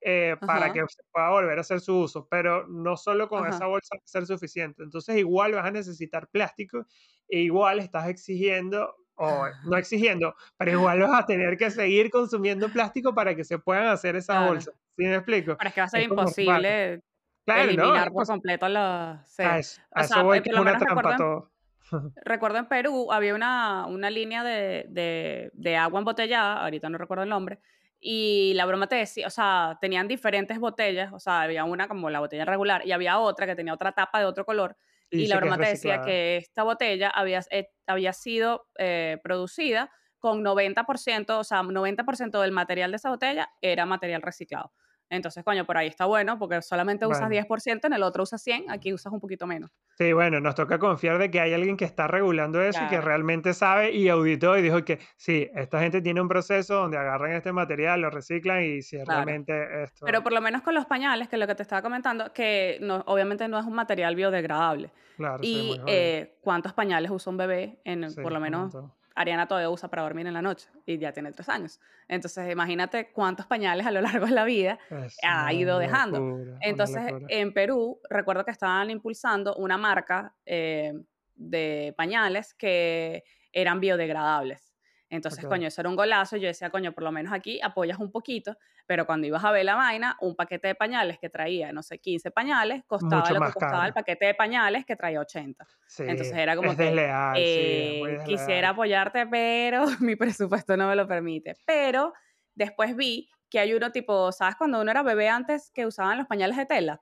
eh, para que se pueda volver a hacer su uso, pero no solo con esa ajá. bolsa va a ser suficiente. Entonces igual vas a necesitar plástico e igual estás exigiendo, o no exigiendo, pero igual vas a tener que seguir consumiendo plástico para que se puedan hacer esas Claro. bolsas. ¿Sí me explico? Pero es que va a ser Es imposible Claro, no, eliminar por impos- completo la... Sí. a eso, a O eso sea, voy, eh, que por es lo una trampa todo. (laughs) recuerdo en Perú había una, una línea de, de, de agua embotellada, ahorita no recuerdo el nombre, y la broma te decía, o sea, tenían diferentes botellas, o sea, había una como la botella regular y había otra que tenía otra tapa de otro color, Y y la broma te decía que esta botella había, eh, había sido eh, producida con 90%, o sea, 90% del material de esa botella era material reciclado. Entonces, coño, por ahí está bueno, porque solamente usas Bueno. 10%, en el otro usas 100, aquí usas un poquito menos. Sí, bueno, nos toca confiar de que hay alguien que está regulando eso y que realmente sabe y auditó y dijo que sí, esta gente tiene un proceso donde agarran este material, lo reciclan y si es Claro. realmente Pero esto, por lo menos con los pañales, que es lo que te estaba comentando, que no, obviamente no es un material biodegradable. claro, Y eh, cuántos pañales usa un bebé, en, Sí, por lo menos. Ariana todavía usa para dormir en la noche y ya tiene tres años. Entonces, imagínate cuántos pañales a lo largo de la vida ha ido dejando. Entonces, en Perú, recuerdo que estaban impulsando una marca eh, de pañales que eran biodegradables. Entonces, coño, eso era un golazo. Yo decía, coño, por lo menos aquí apoyas un poquito, pero cuando ibas a ver la vaina, un paquete de pañales que traía, no sé, 15 pañales, costaba lo que costaba el paquete de pañales que traía 80. Entonces era como que eh, quisiera apoyarte, pero (laughs) mi presupuesto no me lo permite. Pero después vi que hay uno tipo, ¿sabes? Cuando uno era bebé antes que usaban los pañales de tela.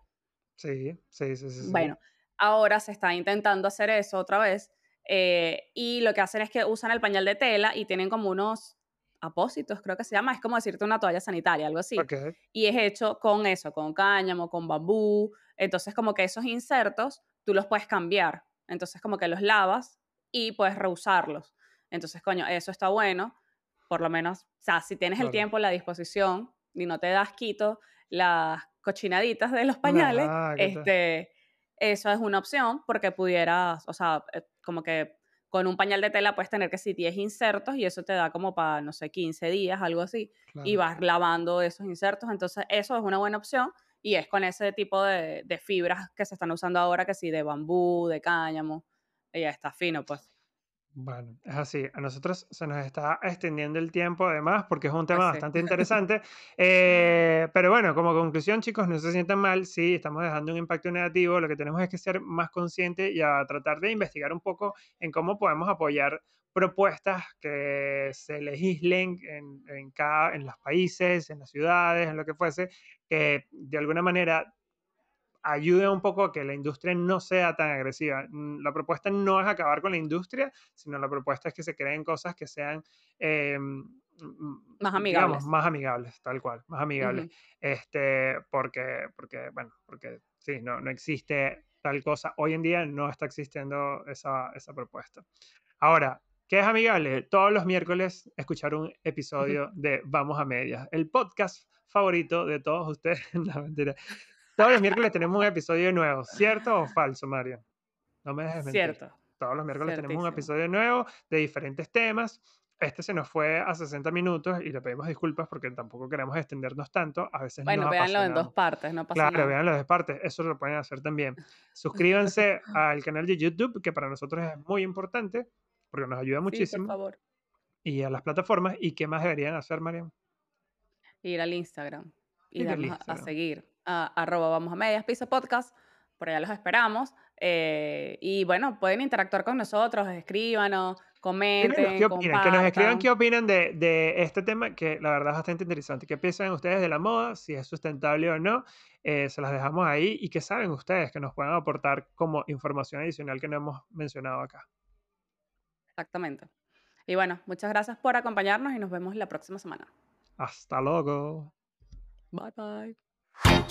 Sí, sí, sí, sí. Bueno, ahora se está intentando hacer eso otra vez eh, y lo que hacen es que usan el pañal de tela y tienen como unos apósitos, creo que se llama, es como decirte una toalla sanitaria, algo así. Y es hecho con eso, con cáñamo, con bambú. Entonces, como que esos insertos tú los puedes cambiar. Entonces, como que los lavas y puedes reusarlos. Entonces, coño, eso está bueno. Por lo menos, o sea, si tienes el tiempo, la disposición y no te das quito las cochinaditas de los pañales, este, eso es una opción porque pudieras, o sea, eh, como que con un pañal de tela puedes tener que si 10 insertos y eso te da como para, no sé, 15 días, algo así, y vas lavando esos insertos. Entonces, eso es una buena opción y es con ese tipo de, de fibras que se están usando ahora, que sí, de bambú, de cáñamo, y ya está fino, pues. Bueno, es así. A nosotros se nos está extendiendo el tiempo además porque es un tema bastante (laughs) interesante. Eh, pero bueno, como conclusión, chicos, no se sientan mal. Sí, estamos dejando un impacto negativo. Lo que tenemos es que ser más conscientes y a tratar de investigar un poco en cómo podemos apoyar propuestas que se legislen en, en, cada, en los países, en las ciudades, en lo que fuese, que de alguna manera ayude un poco a que la industria no sea tan agresiva. Mm, la propuesta no es acabar con la industria, sino la propuesta es que se creen cosas que sean eh, más amigables. más amigables, tal cual, más amigables. este, porque, porque, bueno, porque sí, no, no existe tal cosa. Hoy en día no está existiendo esa, esa propuesta. Ahora, ¿Qué es amigable? Todos los miércoles escuchar un episodio de Vamos a Medias, el podcast favorito de todos ustedes. (laughs) no, mentira. Todos los miércoles tenemos un episodio nuevo, ¿cierto o falso, Mario? No me dejes mentir. Cierto. Todos los miércoles tenemos un episodio nuevo de diferentes temas. Este se nos fue a 60 minutos y le pedimos disculpas porque tampoco queremos extendernos tanto. A veces bueno, véanlo en dos partes, no pasa claro, nada. Claro, véanlo en dos partes. Eso lo pueden hacer también. (laughs) Suscríbanse al canal de YouTube, que para nosotros es muy importante porque nos ayuda muchísimo. Sí, por favor. Y a las plataformas. ¿Y qué más deberían hacer, Mariam? Ir al Instagram y darnos a seguir arroba vamos a medias piso podcast, por allá los esperamos. Eh, y bueno, pueden interactuar con nosotros, escríbanos, comenten. ¿Qué opinan? Que nos escriban qué opinan de, de, este tema, que la verdad es bastante interesante. ¿Qué piensan ustedes de la moda? Si es sustentable o no. Eh, se las dejamos ahí. ¿Y qué saben ustedes que nos puedan aportar como información adicional que no hemos mencionado acá? Exactamente. Y bueno, muchas gracias por acompañarnos y nos vemos la próxima semana. Hasta luego. Bye bye.